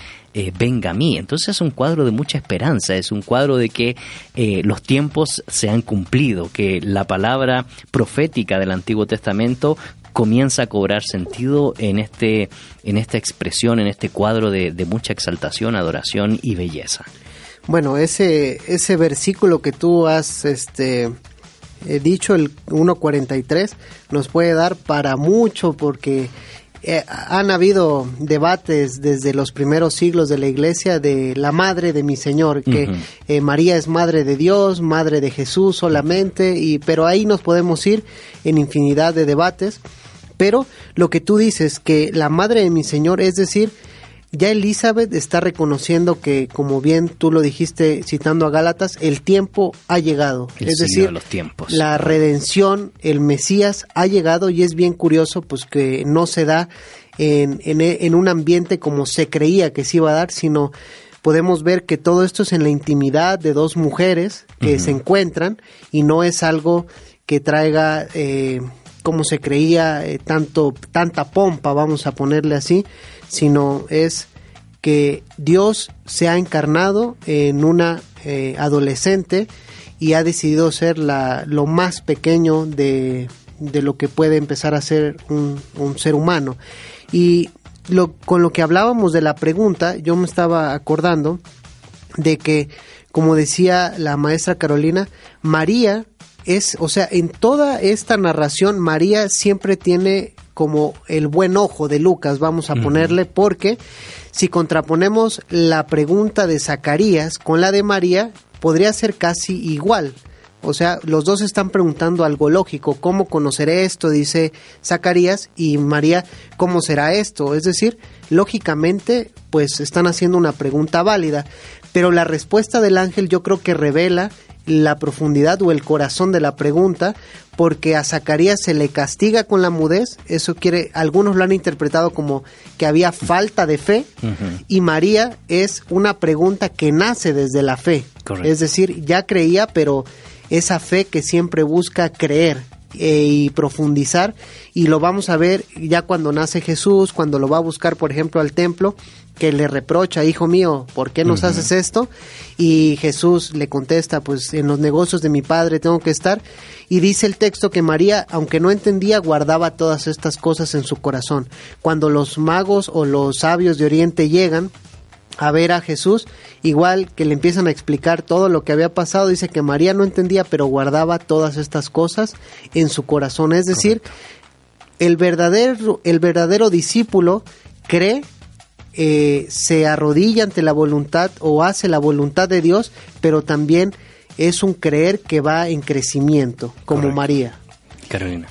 venga a mí. Entonces es un cuadro de mucha esperanza, es un cuadro de que los tiempos se han cumplido, que la palabra profética del Antiguo Testamento comienza a cobrar sentido en, este, en esta expresión, en este cuadro de, mucha exaltación, adoración y belleza. Bueno, ese, ese versículo que tú has este, eh, dicho, el 1.43, nos puede dar para mucho porque eh, han habido debates desde los primeros siglos de la iglesia de la madre de mi Señor, que eh, María es madre de Dios, madre de Jesús solamente, y, pero ahí nos podemos ir en infinidad de debates. Pero lo que tú dices, que la madre de mi Señor, es decir, ya Elizabeth está reconociendo que, como bien tú lo dijiste citando a Gálatas, el tiempo ha llegado. es decir, los tiempos. la redención, el Mesías ha llegado y es bien curioso pues que no se da en, en, un ambiente como se creía que se iba a dar, sino podemos ver que todo esto es en la intimidad de dos mujeres que se encuentran y no es algo que traiga... Eh, como se creía eh, tanto tanta pompa, vamos a ponerle así, sino es que Dios se ha encarnado en una eh, adolescente y ha decidido ser la, lo más pequeño de, de lo que puede empezar a ser un, un ser humano. Y lo, con lo que hablábamos de la pregunta, yo me estaba acordando de que, como decía la maestra Carolina, María es, o sea, en toda esta narración María siempre tiene como el buen ojo de Lucas, vamos a ponerle, porque si contraponemos la pregunta de Zacarías con la de María, podría ser casi igual. O sea, los dos están preguntando algo lógico. ¿Cómo conoceré esto? Dice Zacarías. Y María, ¿cómo será esto? Es decir, lógicamente, pues están haciendo una pregunta válida. Pero la respuesta del ángel yo creo que revela la profundidad o el corazón de la pregunta, porque a Zacarías se le castiga con la mudez, eso quiere, algunos lo han interpretado como que había falta de fe, y María es una pregunta que nace desde la fe, es decir, ya creía, pero esa fe que siempre busca creer, eh, y profundizar y lo vamos a ver ya cuando nace Jesús, cuando lo va a buscar por ejemplo al templo, que le reprocha, hijo mío, ¿por qué nos haces esto? Y Jesús le contesta, pues en los negocios de mi padre tengo que estar. Y dice el texto que María, aunque no entendía, guardaba todas estas cosas en su corazón. Cuando los magos o los sabios de Oriente llegan, a ver a Jesús, igual que le empiezan a explicar todo lo que había pasado, dice que María no entendía, pero guardaba todas estas cosas en su corazón. Es decir, el verdadero, el verdadero discípulo cree, eh, se arrodilla ante la voluntad o hace la voluntad de Dios, pero también es un creer que va en crecimiento, como María. Carolina.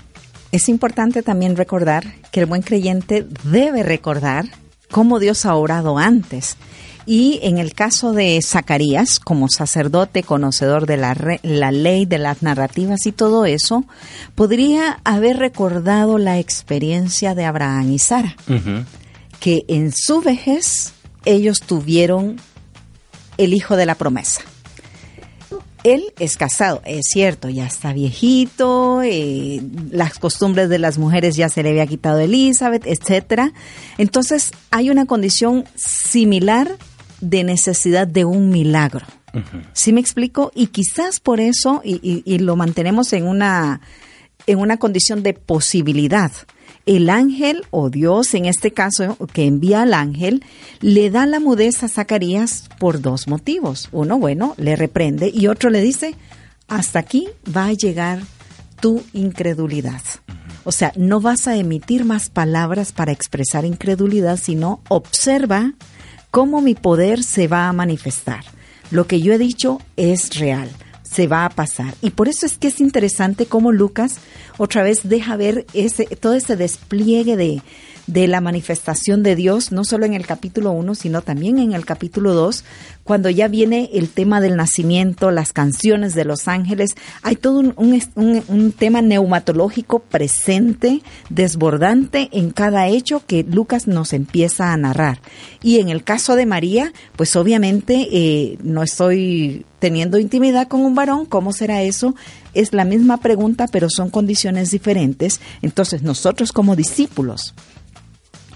Es importante también recordar que el buen creyente debe recordar cómo Dios ha orado antes. Y en el caso de Zacarías, como sacerdote conocedor de la, la, ley, de las narrativas y todo eso, podría haber recordado la experiencia de Abraham y Sara, que en su vejez ellos tuvieron el hijo de la promesa él es casado, es cierto, ya está viejito, eh, las costumbres de las mujeres ya se le había quitado a Elizabeth, etcétera. Entonces hay una condición similar de necesidad de un milagro. ¿Sí me explico? Y quizás por eso, y, y lo mantenemos en una, en una condición de posibilidad el ángel o Dios, en este caso, que envía al ángel, le da la mudez a Zacarías por dos motivos. Uno, bueno, le reprende y otro le dice, hasta aquí va a llegar tu incredulidad. O sea, no vas a emitir más palabras para expresar incredulidad, sino observa cómo mi poder se va a manifestar. Lo que yo he dicho es real. se va a pasar. Y por eso es que es interesante cómo Lucas otra vez deja ver ese, todo ese despliegue de, de la manifestación de Dios, no solo en el capítulo 1, sino también en el capítulo 2, cuando ya viene el tema del nacimiento, las canciones de los ángeles, hay todo un, un, tema neumatológico presente, desbordante en cada hecho que Lucas nos empieza a narrar. Y en el caso de María, pues obviamente eh, no estoy teniendo intimidad con un varón, ¿cómo será eso? Es la misma pregunta, pero son condiciones diferentes. Entonces nosotros como discípulos,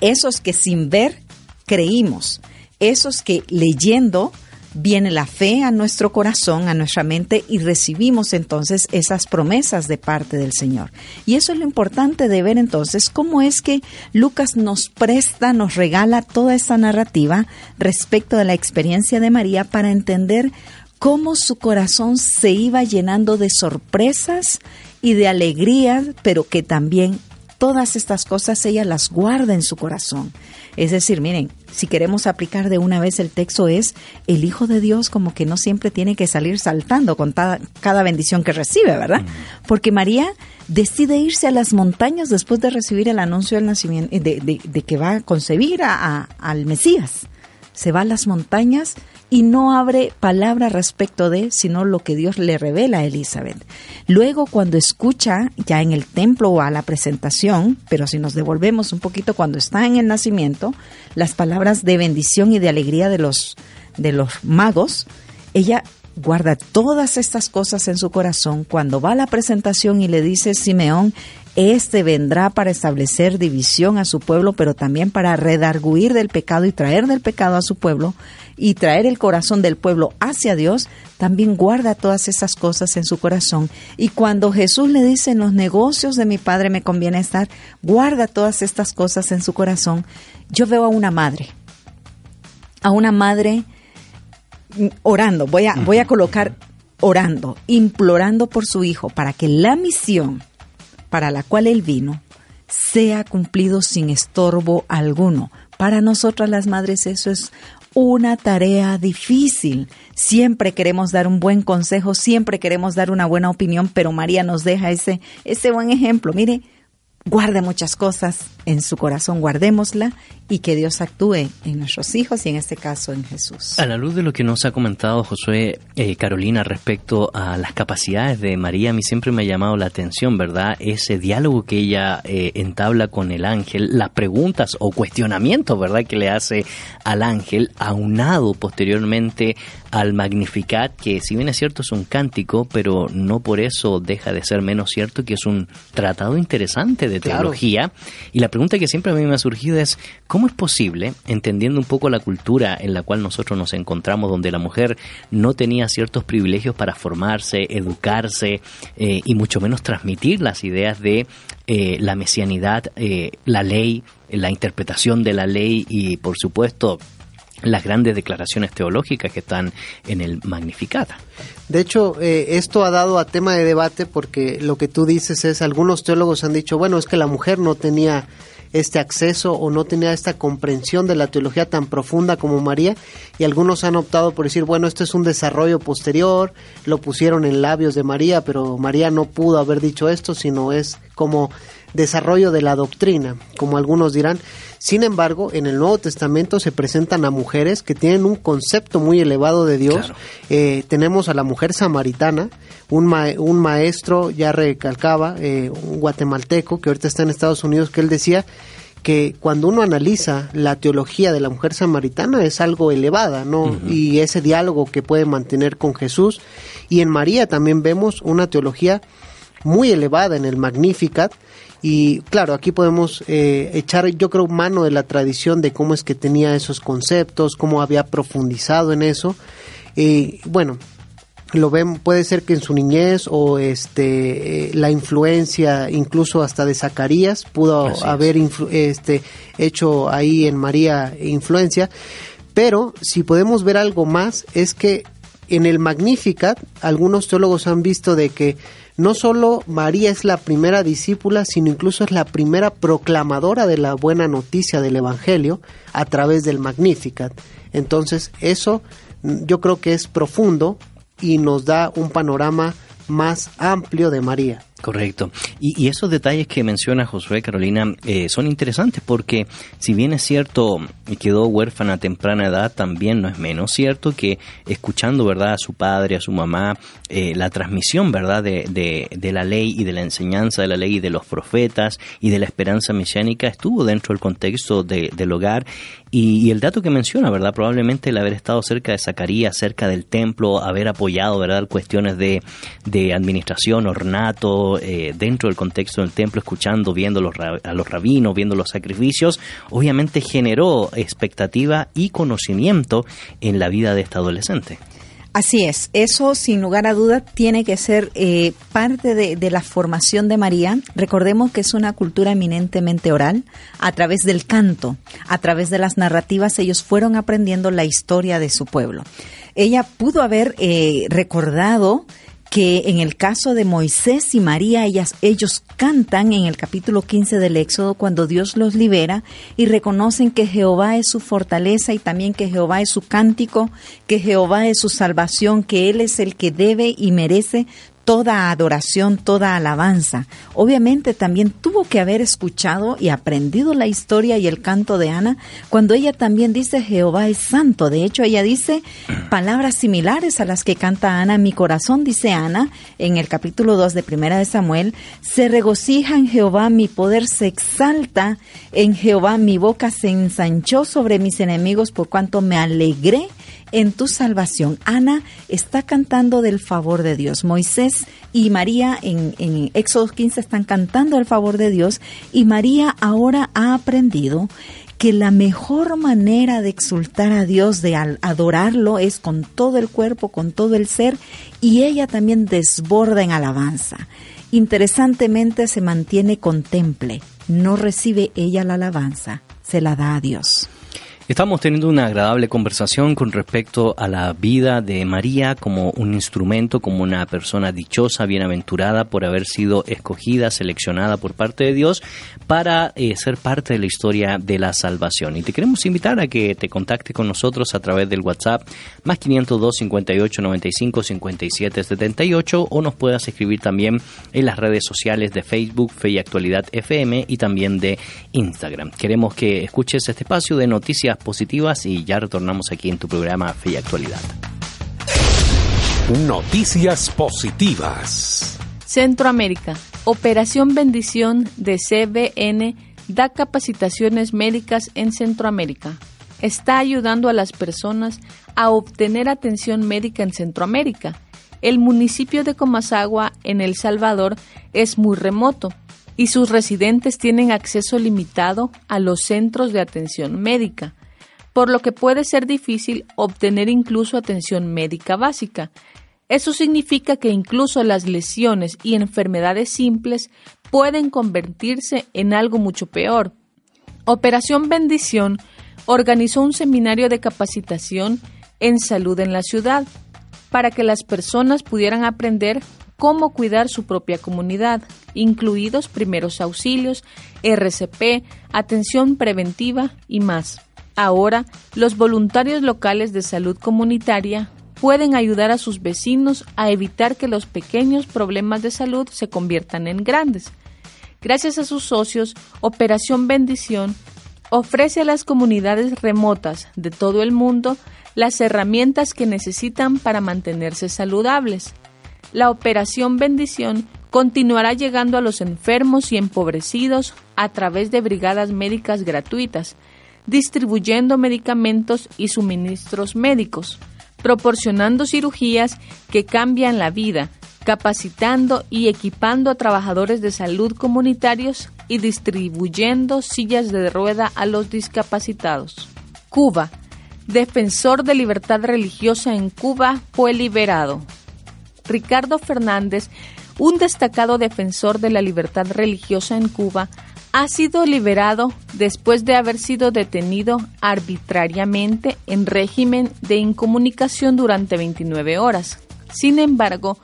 esos que sin ver creímos, esos que leyendo viene la fe a nuestro corazón, a nuestra mente y recibimos entonces esas promesas de parte del Señor. Y eso es lo importante de ver entonces cómo es que Lucas nos presta, nos regala toda esa narrativa respecto de la experiencia de María para entender cómo su corazón se iba llenando de sorpresas y de alegría, pero que también todas estas cosas ella las guarda en su corazón. Es decir, miren, si queremos aplicar de una vez el texto es, el Hijo de Dios como que no siempre tiene que salir saltando con cada, bendición que recibe, ¿verdad? Porque María decide irse a las montañas después de recibir el anuncio del nacimiento, de, que va a concebir al Mesías. Se va a las montañas y no abre palabra respecto de, sino lo que Dios le revela a Elizabeth. Luego, cuando escucha ya en el templo o a la presentación, pero si nos devolvemos un poquito cuando está en el nacimiento, las palabras de bendición y de alegría de los, de los magos, ella guarda todas estas cosas en su corazón cuando va a la presentación y le dice Simeón, este vendrá para establecer división a su pueblo, pero también para redarguir del pecado y traer del pecado a su pueblo y traer el corazón del pueblo hacia Dios, también guarda todas esas cosas en su corazón. Y cuando Jesús le dice, en los negocios de mi Padre me conviene estar, guarda todas estas cosas en su corazón. Yo veo a una madre, a una madre orando, voy a, voy a colocar orando, implorando por su hijo para que la misión para la cual Él vino sea cumplido sin estorbo alguno. Para nosotras las madres eso es una tarea difícil. Siempre queremos dar un buen consejo, siempre queremos dar una buena opinión, pero María nos deja ese, ese buen ejemplo. Mire, guarde muchas cosas en su corazón, guardémosla y que Dios actúe en nuestros hijos y en este caso en Jesús. A la luz de lo que nos ha comentado Josué eh, Carolina respecto a las capacidades de María, a mí siempre me ha llamado la atención, ¿verdad? Ese diálogo que ella eh, entabla con el ángel, las preguntas o cuestionamientos, ¿verdad? Que le hace al ángel, aunado posteriormente al Magnificat, que si bien es cierto es un cántico, pero no por eso deja de ser menos cierto que es un tratado interesante de teología. Y la pregunta que siempre a mí me ha surgido es, ¿cómo es posible, entendiendo un poco la cultura en la cual nosotros nos encontramos, donde la mujer no tenía ciertos privilegios para formarse, educarse eh, y mucho menos transmitir las ideas de eh, la mesianidad, eh, la ley, la interpretación de la ley y por supuesto las grandes declaraciones teológicas que están en el Magnificat. De hecho, eh, esto ha dado a tema de debate porque lo que tú dices es, algunos teólogos han dicho, bueno, es que la mujer no tenía este acceso o no tenía esta comprensión de la teología tan profunda como María y algunos han optado por decir, bueno, esto es un desarrollo posterior, lo pusieron en labios de María, pero María no pudo haber dicho esto, sino es como desarrollo de la doctrina, como algunos dirán. Sin embargo, en el Nuevo Testamento se presentan a mujeres que tienen un concepto muy elevado de Dios. Eh, tenemos a la mujer samaritana, un, un maestro, ya recalcaba, eh, un guatemalteco que ahorita está en Estados Unidos, que él decía que cuando uno analiza la teología de la mujer samaritana es algo elevada, ¿no? Y ese diálogo que puede mantener con Jesús. Y en María también vemos una teología muy elevada en el Magnificat, y claro, aquí podemos eh, echar, yo creo, mano de la tradición de cómo es que tenía esos conceptos, cómo había profundizado en eso. Y bueno, lo ven, puede ser que en su niñez o este eh, la influencia incluso hasta de Zacarías pudo haber este hecho ahí en María influencia, pero si podemos ver algo más es que en el Magnificat algunos teólogos han visto de que no solo María es la primera discípula, sino incluso es la primera proclamadora de la buena noticia del Evangelio a través del Magnificat. Entonces, eso mm, yo creo que es profundo y nos da un panorama más amplio de María. Correcto. Y, esos detalles que menciona Josué Carolina eh, son interesantes porque si bien es cierto quedó huérfana a temprana edad, también no es menos cierto que escuchando verdad a su padre, a su mamá, eh, la transmisión verdad de, de, la ley y de la enseñanza de la ley y de los profetas y de la esperanza mesiánica estuvo dentro del contexto del hogar y, el dato que menciona, ¿verdad? Probablemente el haber estado cerca de Zacarías, cerca del templo, haber apoyado, ¿verdad? Cuestiones de, de administración, ornato, eh, dentro del contexto del templo, escuchando, viendo a los rabinos, viendo los sacrificios, obviamente generó expectativa y conocimiento en la vida de esta adolescente. Así es, eso sin lugar a duda tiene que ser eh, parte de, la formación de María. Recordemos que es una cultura eminentemente oral, a través del canto, a través de las narrativas, ellos fueron aprendiendo la historia de su pueblo. Ella pudo haber eh, recordado que en el caso de Moisés y María, ellas, ellos cantan en el capítulo 15 del Éxodo cuando Dios los libera y reconocen que Jehová es su fortaleza y también que Jehová es su cántico, que Jehová es su salvación, que Él es el que debe y merece toda adoración, toda alabanza. Obviamente también tuvo que haber escuchado y aprendido la historia y el canto de Ana cuando ella también dice Jehová es santo. De hecho, ella dice palabras similares a las que canta Ana. Mi corazón, dice Ana, en el capítulo 2 de Primera de Samuel, se regocija en Jehová, mi poder se exalta en Jehová, mi boca se ensanchó sobre mis enemigos por cuanto me alegré en tu salvación. Ana está cantando del favor de Dios. Moisés y María en, en Éxodo 15 están cantando el favor de Dios y María ahora ha aprendido que la mejor manera de exultar a Dios, de adorarlo, es con todo el cuerpo, con todo el ser, y ella también desborda en alabanza. Interesantemente se mantiene contemple, no recibe ella la alabanza, se la da a Dios. Estamos teniendo una agradable conversación con respecto a la vida de María como un instrumento, como una persona dichosa, bienaventurada por haber sido escogida, seleccionada por parte de Dios para eh, ser parte de la historia de la salvación. Y te queremos invitar a que te contactes con nosotros a través del WhatsApp más 502 58 95 57 78 o nos puedas escribir también en las redes sociales de Facebook, Fe y Actualidad FM y también de Instagram. Queremos que escuches este espacio de noticias positivas y ya retornamos aquí en tu programa Fe y Actualidad. Noticias positivas. Centroamérica. Operación Bendición de CBN da capacitaciones médicas en Centroamérica. Está ayudando a las personas a obtener atención médica en Centroamérica. El municipio de Comasagua, en El Salvador, es muy remoto y sus residentes tienen acceso limitado a los centros de atención médica por lo que puede ser difícil obtener incluso atención médica básica. Eso significa que incluso las lesiones y enfermedades simples pueden convertirse en algo mucho peor. Operación Bendición organizó un seminario de capacitación en salud en la ciudad para que las personas pudieran aprender cómo cuidar su propia comunidad, incluidos primeros auxilios, RCP, atención preventiva y más. Ahora, los voluntarios locales de salud comunitaria pueden ayudar a sus vecinos a evitar que los pequeños problemas de salud se conviertan en grandes. Gracias a sus socios, Operación Bendición ofrece a las comunidades remotas de todo el mundo las herramientas que necesitan para mantenerse saludables. La Operación Bendición continuará llegando a los enfermos y empobrecidos a través de brigadas médicas gratuitas, distribuyendo medicamentos y suministros médicos, proporcionando cirugías que cambian la vida, capacitando y equipando a trabajadores de salud comunitarios y distribuyendo sillas de rueda a los discapacitados. Cuba. Defensor de libertad religiosa en Cuba fue liberado. Ricardo Fernández, un destacado defensor de la libertad religiosa en Cuba, ha sido liberado después de haber sido detenido arbitrariamente en régimen de incomunicación durante 29 horas. Sin embargo,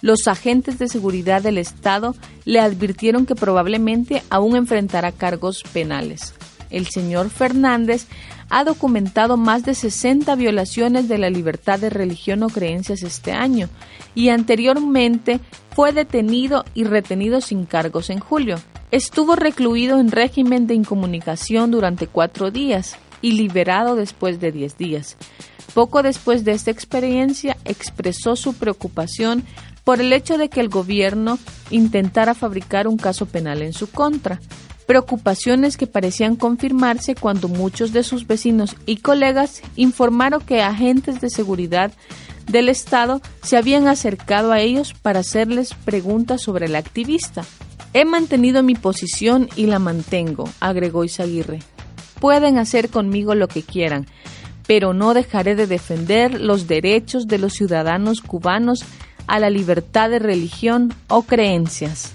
los agentes de seguridad del Estado le advirtieron que probablemente aún enfrentará cargos penales. El señor Fernández ha documentado más de 60 violaciones de la libertad de religión o creencias este año y anteriormente fue detenido y retenido sin cargos en julio. Estuvo recluido en régimen de incomunicación durante cuatro días y liberado después de diez días. Poco después de esta experiencia expresó su preocupación por el hecho de que el gobierno intentara fabricar un caso penal en su contra, preocupaciones que parecían confirmarse cuando muchos de sus vecinos y colegas informaron que agentes de seguridad del Estado se habían acercado a ellos para hacerles preguntas sobre el activista. He mantenido mi posición y la mantengo, agregó Izaguirre. Pueden hacer conmigo lo que quieran, pero no dejaré de defender los derechos de los ciudadanos cubanos a la libertad de religión o creencias.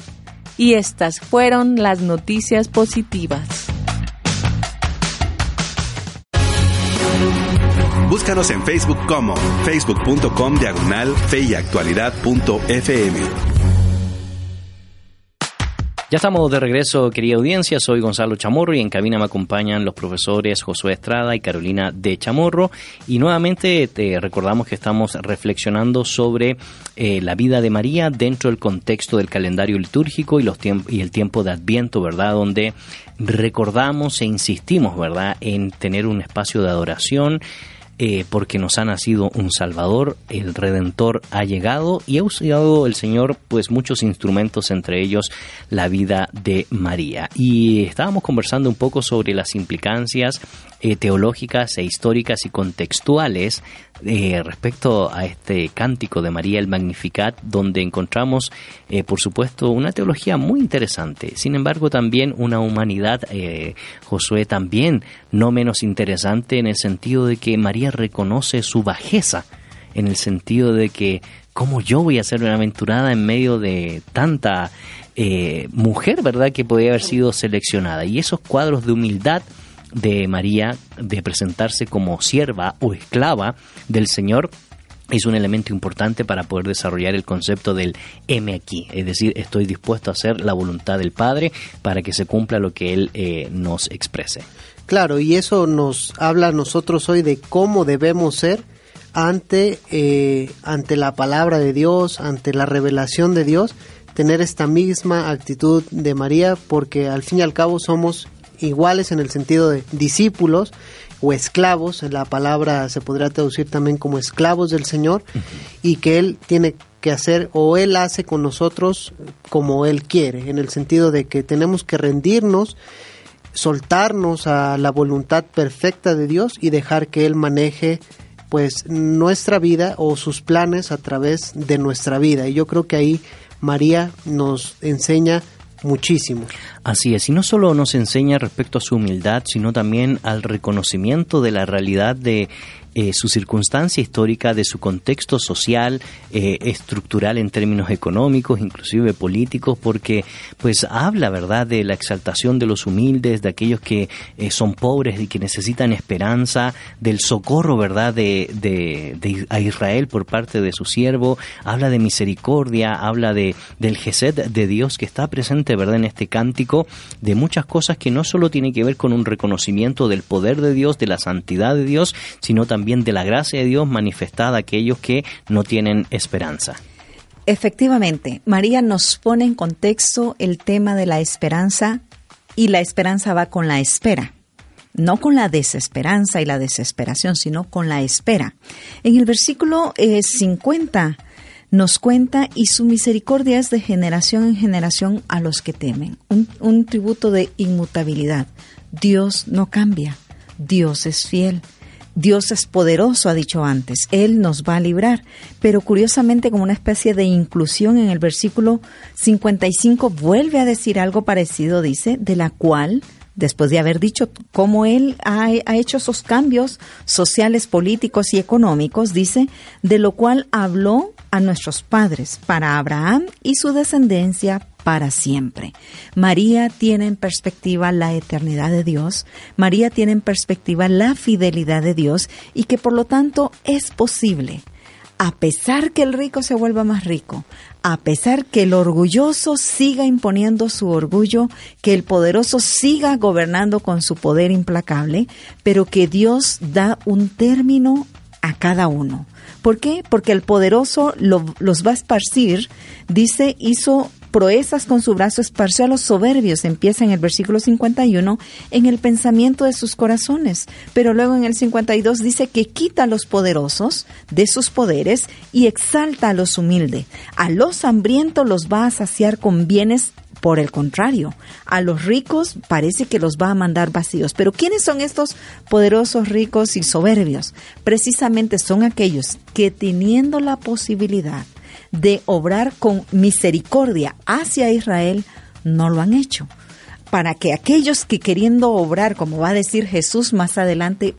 Y estas fueron las noticias positivas. Búscanos en Facebook como facebook.com diagonal Ya estamos de regreso, querida audiencia. Soy Gonzalo Chamorro y en cabina me acompañan los profesores Josué Estrada y Carolina de Chamorro. Y nuevamente te recordamos que estamos reflexionando sobre eh, la vida de María dentro del contexto del calendario litúrgico y, los y el tiempo de Adviento, ¿verdad? Donde recordamos e insistimos, ¿verdad?, en tener un espacio de adoración eh, porque nos ha nacido un Salvador, el Redentor ha llegado y ha usado el Señor pues muchos instrumentos, entre ellos la vida de María. Y estábamos conversando un poco sobre las implicancias eh, teológicas e históricas y contextuales eh, respecto a este cántico de María el Magnificat, donde encontramos, por supuesto, una teología muy interesante. Sin embargo, también una humanidad, Josué, también no menos interesante en el sentido de que María reconoce su bajeza, en el sentido de que, ¿cómo yo voy a ser una aventurada en medio de tanta mujer, verdad, que podía haber sido seleccionada? Y esos cuadros de humildad, de María de presentarse como sierva o esclava del Señor es un elemento importante para poder desarrollar el concepto del M aquí, es decir, estoy dispuesto a hacer la voluntad del Padre para que se cumpla lo que Él eh, nos exprese. Claro, y eso nos habla a nosotros hoy de cómo debemos ser ante, eh, ante la palabra de Dios, ante la revelación de Dios, tener esta misma actitud de María, porque al fin y al cabo somos iguales en el sentido de discípulos o esclavos, la palabra se podrá traducir también como esclavos del Señor, y que Él tiene que hacer o Él hace con nosotros como Él quiere, en el sentido de que tenemos que rendirnos, soltarnos a la voluntad perfecta de Dios y dejar que Él maneje pues nuestra vida o sus planes a través de nuestra vida. Y yo creo que ahí María nos enseña muchísimo. Así es, y no solo nos enseña respecto a su humildad, sino también al reconocimiento de la realidad de eh, su circunstancia histórica, de su contexto social, eh, estructural en términos económicos, inclusive políticos, porque pues habla, ¿verdad?, de la exaltación de los humildes, de aquellos que eh, son pobres y que necesitan esperanza, del socorro, ¿verdad?, de, de, a Israel por parte de su siervo, habla de misericordia, habla de, del Gesed de Dios que está presente, ¿verdad?, en este cántico, de muchas cosas que no solo tiene que ver con un reconocimiento del poder de Dios, de la santidad de Dios, sino también de la gracia de Dios manifestada a aquellos que no tienen esperanza. Efectivamente, María nos pone en contexto el tema de la esperanza y la esperanza va con la espera no con la desesperanza y la desesperación, sino con la espera. En el versículo 50 eh, nos cuenta, y su misericordia es de generación en generación a los que temen, un tributo de inmutabilidad. Dios no cambia, Dios es fiel. Dios es poderoso, ha dicho antes, Él nos va a librar. Pero curiosamente, como una especie de inclusión en el versículo 55, vuelve a decir algo parecido, dice, de la cual, después de haber dicho cómo Él ha, hecho esos cambios sociales, políticos y económicos, dice, de lo cual habló a nuestros padres, para Abraham y su descendencia para siempre. María tiene en perspectiva la eternidad de Dios, María tiene en perspectiva la fidelidad de Dios y que por lo tanto es posible a pesar que el rico se vuelva más rico, a pesar que el orgulloso siga imponiendo su orgullo, que el poderoso siga gobernando con su poder implacable, pero que Dios da un término a cada uno. ¿Por qué? Porque el poderoso los va a esparcir, dice, hizo proezas con su brazo, esparció a los soberbios, empieza en el versículo 51, en el pensamiento de sus corazones. Pero luego en el 52 dice que quita a los poderosos de sus poderes y exalta a los humildes. A los hambrientos los va a saciar con bienes por el contrario, a los ricos parece que los va a mandar vacíos. Pero ¿quiénes son estos poderosos, ricos y soberbios? Precisamente son aquellos que teniendo la posibilidad de obrar con misericordia hacia Israel, no lo han hecho. Para que aquellos que queriendo obrar, como va a decir Jesús más adelante,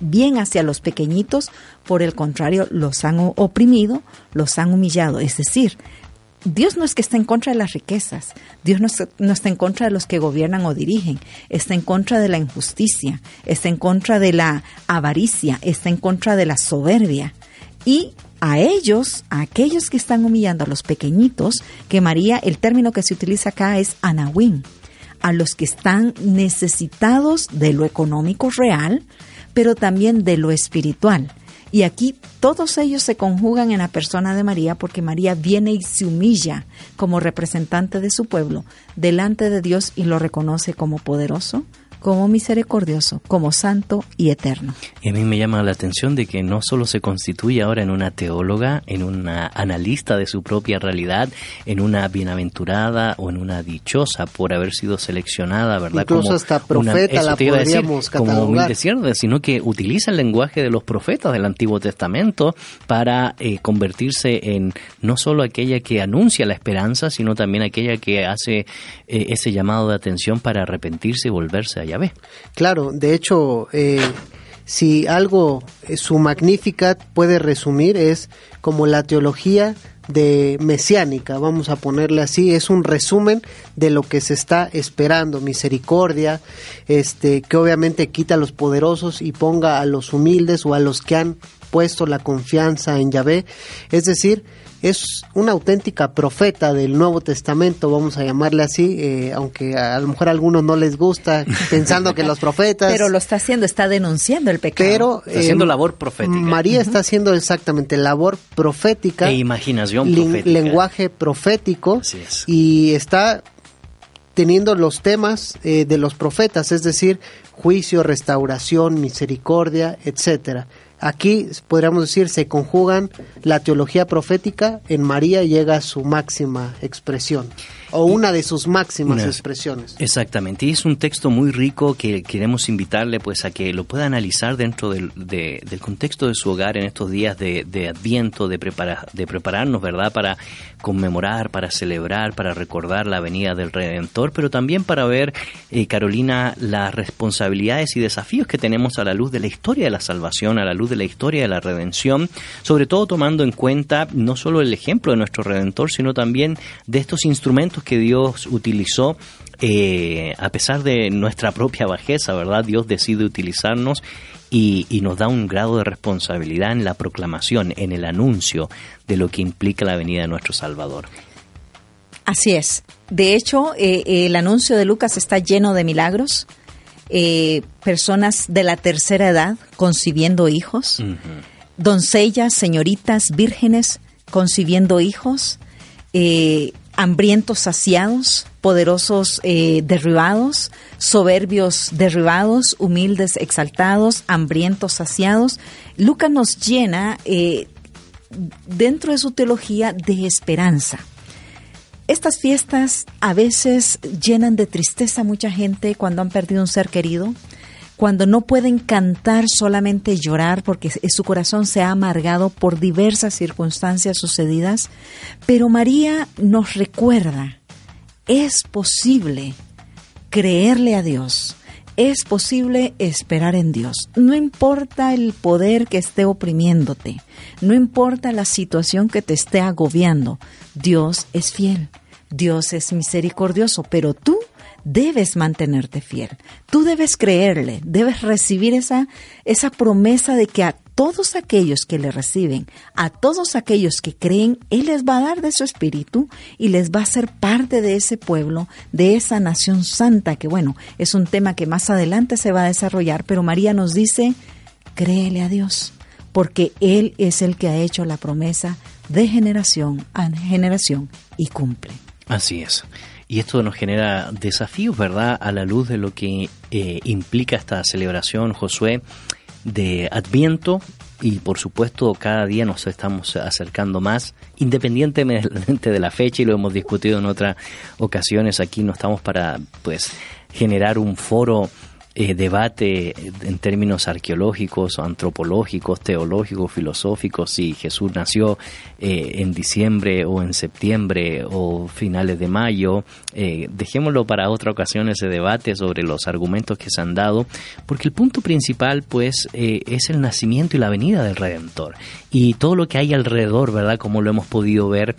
bien hacia los pequeñitos, por el contrario, los han oprimido, los han humillado. Es decir, Dios no es que está en contra de las riquezas, Dios no, no, está en contra de los que gobiernan o dirigen, está en contra de la injusticia, está en contra de la avaricia, está en contra de la soberbia. Y a ellos, a aquellos que están humillando a los pequeñitos, que María, el término que se utiliza acá es anahuim, a los que están necesitados de lo económico real, pero también de lo espiritual. Y aquí todos ellos se conjugan en la persona de María porque María viene y se humilla como representante de su pueblo delante de Dios y lo reconoce como poderoso, como misericordioso, como santo y eterno. Y a mí me llama la atención de que no solo se constituye ahora en una teóloga, en una analista de su propia realidad, en una bienaventurada o en una dichosa por haber sido seleccionada, ¿verdad? Incluso como hasta profeta la podríamos catalogar. Como sino que utiliza el lenguaje de los profetas del Antiguo Testamento para eh, convertirse en no solo aquella que anuncia la esperanza, sino también aquella que hace eh, ese llamado de atención para arrepentirse y volverse a Claro, de hecho, eh, si algo, eh, su Magnificat puede resumir es como la teología de mesiánica, vamos a ponerle así, es un resumen de lo que se está esperando, misericordia, este, que obviamente quita a los poderosos y ponga a los humildes o a los que han puesto la confianza en Yahvé, es decir, es una auténtica profeta del Nuevo Testamento, vamos a llamarle así, eh, aunque a, lo mejor a algunos no les gusta, pensando que los profetas... Pero lo está haciendo, está denunciando el pecado. Pero, está haciendo em, labor profética. María está haciendo exactamente labor profética. E imaginación profética. Lenguaje profético. Y está teniendo los temas eh, de los profetas, es decir, juicio, restauración, misericordia, etcétera. Aquí podríamos decir se conjugan la teología profética en María llega a su máxima expresión o una de sus máximas expresiones. Exactamente, y es un texto muy rico que queremos invitarle pues a que lo pueda analizar dentro del, del contexto de su hogar en estos días de, Adviento, de, de prepararnos, ¿verdad?, para conmemorar, para celebrar, para recordar la venida del Redentor, pero también para ver, eh, Carolina, las responsabilidades y desafíos que tenemos a la luz de la historia de la salvación, a la luz de la historia de la redención, sobre todo tomando en cuenta no solo el ejemplo de nuestro Redentor, sino también de estos instrumentos que Dios utilizó, eh, a pesar de nuestra propia bajeza, ¿verdad? Dios decide utilizarnos y, nos da un grado de responsabilidad en la proclamación, en el anuncio de lo que implica la venida de nuestro Salvador. Así es. De hecho, eh, el anuncio de Lucas está lleno de milagros. Eh, personas de la tercera edad concibiendo hijos, doncellas, señoritas, vírgenes concibiendo hijos, eh, hambrientos saciados, poderosos eh, derribados, soberbios derribados, humildes exaltados, hambrientos saciados. Lucas nos llena eh, dentro de su teología de esperanza. Estas fiestas a veces llenan de tristeza a mucha gente cuando han perdido un ser querido, cuando no pueden cantar, solamente llorar porque su corazón se ha amargado por diversas circunstancias sucedidas. Pero María nos recuerda, es posible creerle a Dios, es posible esperar en Dios. No importa el poder que esté oprimiéndote, no importa la situación que te esté agobiando, Dios es fiel, Dios es misericordioso, pero tú debes mantenerte fiel. Tú debes creerle, debes recibir esa, esa promesa de que a todos aquellos que le reciben, a todos aquellos que creen, Él les va a dar de su espíritu y les va a ser parte de ese pueblo, de esa nación santa, que bueno, es un tema que más adelante se va a desarrollar, pero María nos dice, créele a Dios, porque Él es el que ha hecho la promesa de generación a generación y cumple. Así es. Y esto nos genera desafíos, ¿verdad? A la luz de lo que eh, implica esta celebración, Josué, de Adviento. Y por supuesto, cada día nos estamos acercando más, independientemente de la fecha, y lo hemos discutido en otras ocasiones. Aquí no estamos para, pues, generar un foro eh, debate en términos arqueológicos, antropológicos, teológicos, filosóficos, si Jesús nació eh, en diciembre o en septiembre o finales de mayo. Eh, dejémoslo para otra ocasión ese debate sobre los argumentos que se han dado, porque el punto principal pues es el nacimiento y la venida del Redentor y todo lo que hay alrededor, ¿verdad? Como lo hemos podido ver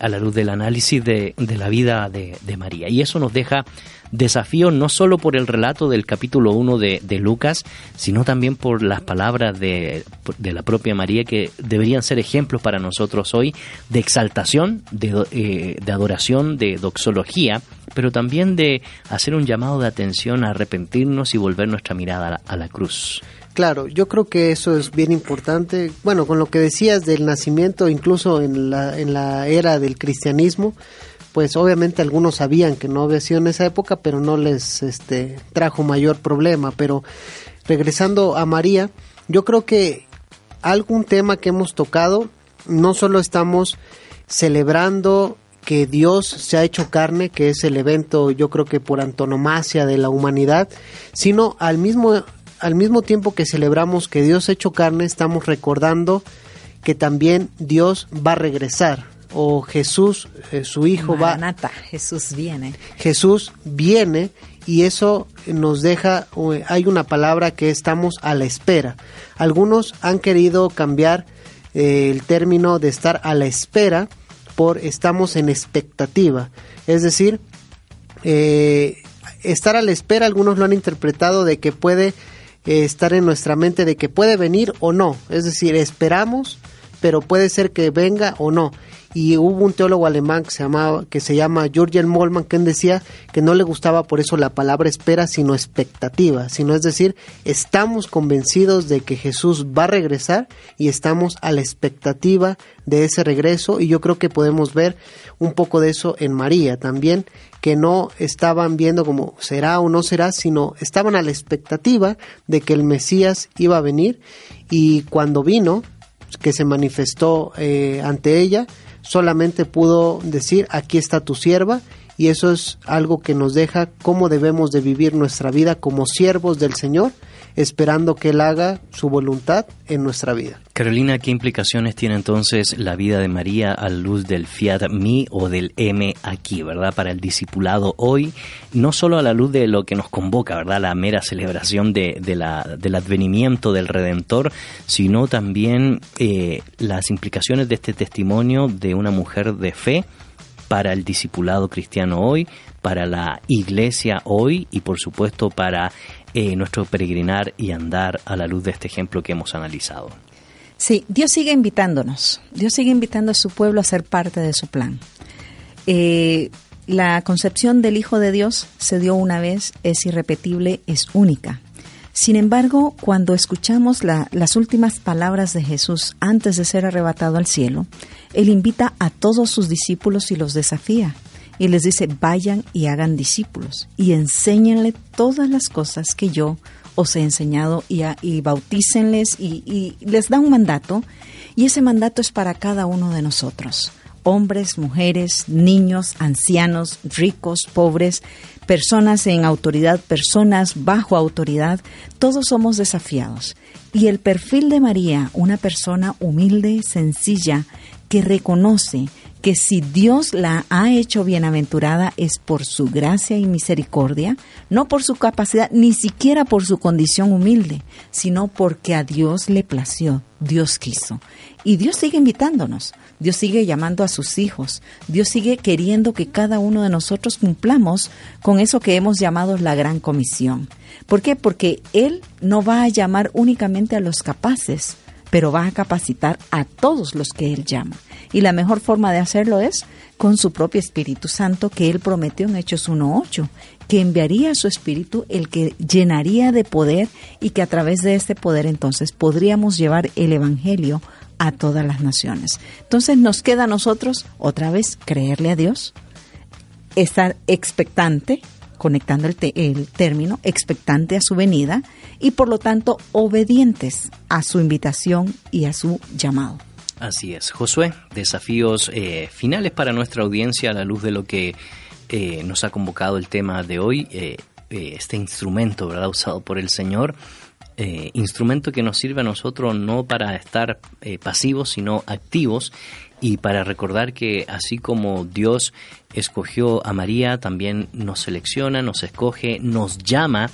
a la luz del análisis de, la vida de, de María. Y eso nos deja desafío no solo por el relato del capítulo 1 de, de Lucas, sino también por las palabras de, de, la propia María que deberían ser ejemplos para nosotros hoy de exaltación, de, eh, de adoración, de doxología, pero también de hacer un llamado de atención a arrepentirnos y volver nuestra mirada a la, a la cruz. Claro, yo creo que eso es bien importante. Bueno, con lo que decías del nacimiento, incluso en la, en la era del cristianismo, pues obviamente algunos sabían que no había sido en esa época, pero no les este, trajo mayor problema. Pero regresando a María, yo creo que algún tema que hemos tocado, no solo estamos celebrando que Dios se ha hecho carne, que es el evento yo creo que por antonomasia de la humanidad, sino al mismo, al mismo tiempo que celebramos que Dios ha hecho carne, estamos recordando que también Dios va a regresar o Jesús, eh, su Hijo Maranata, va... Jesús viene. Jesús viene y eso nos deja, hay una palabra que estamos a la espera. Algunos han querido cambiar eh, el término de estar a la espera por estamos en expectativa. Es decir, eh, estar a la espera, algunos lo han interpretado de que puede estar en nuestra mente de que puede venir o no. Es decir, esperamos, pero puede ser que venga o no. Y hubo un teólogo alemán que se llamaba que se llama Jürgen Mollmann que decía que no le gustaba por eso la palabra espera sino expectativa, sino es decir, estamos convencidos de que Jesús va a regresar y estamos a la expectativa de ese regreso. Y yo creo que podemos ver un poco de eso en María también que no estaban viendo como será o no será, sino estaban a la expectativa de que el Mesías iba a venir y cuando vino, que se manifestó eh, ante ella, solamente pudo decir, aquí está tu sierva, y eso es algo que nos deja cómo debemos de vivir nuestra vida como siervos del Señor, esperando que Él haga su voluntad en nuestra vida. Carolina, ¿qué implicaciones tiene entonces la vida de María a luz del fiat mi o del M aquí, verdad? Para el discipulado hoy, no solo a la luz de lo que nos convoca, ¿verdad? La mera celebración de, la, del advenimiento del Redentor, sino también eh, las implicaciones de este testimonio de una mujer de fe para el discipulado cristiano hoy, para la iglesia hoy y por supuesto para eh, nuestro peregrinar y andar a la luz de este ejemplo que hemos analizado. Sí, Dios sigue invitándonos, Dios sigue invitando a su pueblo a ser parte de su plan. Eh, la concepción del Hijo de Dios se dio una vez, es irrepetible, es única. Sin embargo, cuando escuchamos las últimas palabras de Jesús antes de ser arrebatado al cielo, Él invita a todos sus discípulos y los desafía. Y les dice, vayan y hagan discípulos y enséñenle todas las cosas que yo os he enseñado y, y bautícenles y, y les da un mandato. Y ese mandato es para cada uno de nosotros hombres, mujeres, niños, ancianos, ricos, pobres, personas en autoridad, personas bajo autoridad, todos somos desafiados. Y el perfil de María, una persona humilde, sencilla, que reconoce que si Dios la ha hecho bienaventurada es por su gracia y misericordia, no por su capacidad, ni siquiera por su condición humilde, sino porque a Dios le plació, Dios quiso. Y Dios sigue invitándonos, Dios sigue llamando a sus hijos, Dios sigue queriendo que cada uno de nosotros cumplamos con eso que hemos llamado la gran comisión. ¿Por qué? Porque Él no va a llamar únicamente a los capaces, pero va a capacitar a todos los que Él llama. Y la mejor forma de hacerlo es con su propio Espíritu Santo que Él prometió en Hechos 1.8, que enviaría a su Espíritu el que llenaría de poder y que a través de este poder entonces podríamos llevar el Evangelio a todas las naciones. Entonces nos queda a nosotros otra vez creerle a Dios, estar expectante, conectando el, el, término, expectante a su venida y por lo tanto obedientes a su invitación y a su llamado. Así es. Josué, desafíos eh, finales para nuestra audiencia a la luz de lo que eh, nos ha convocado el tema de hoy, eh, este instrumento ¿verdad? usado por el Señor, instrumento que nos sirve a nosotros no para estar pasivos, sino activos y para recordar que así como Dios escogió a María, también nos selecciona, nos escoge, nos llama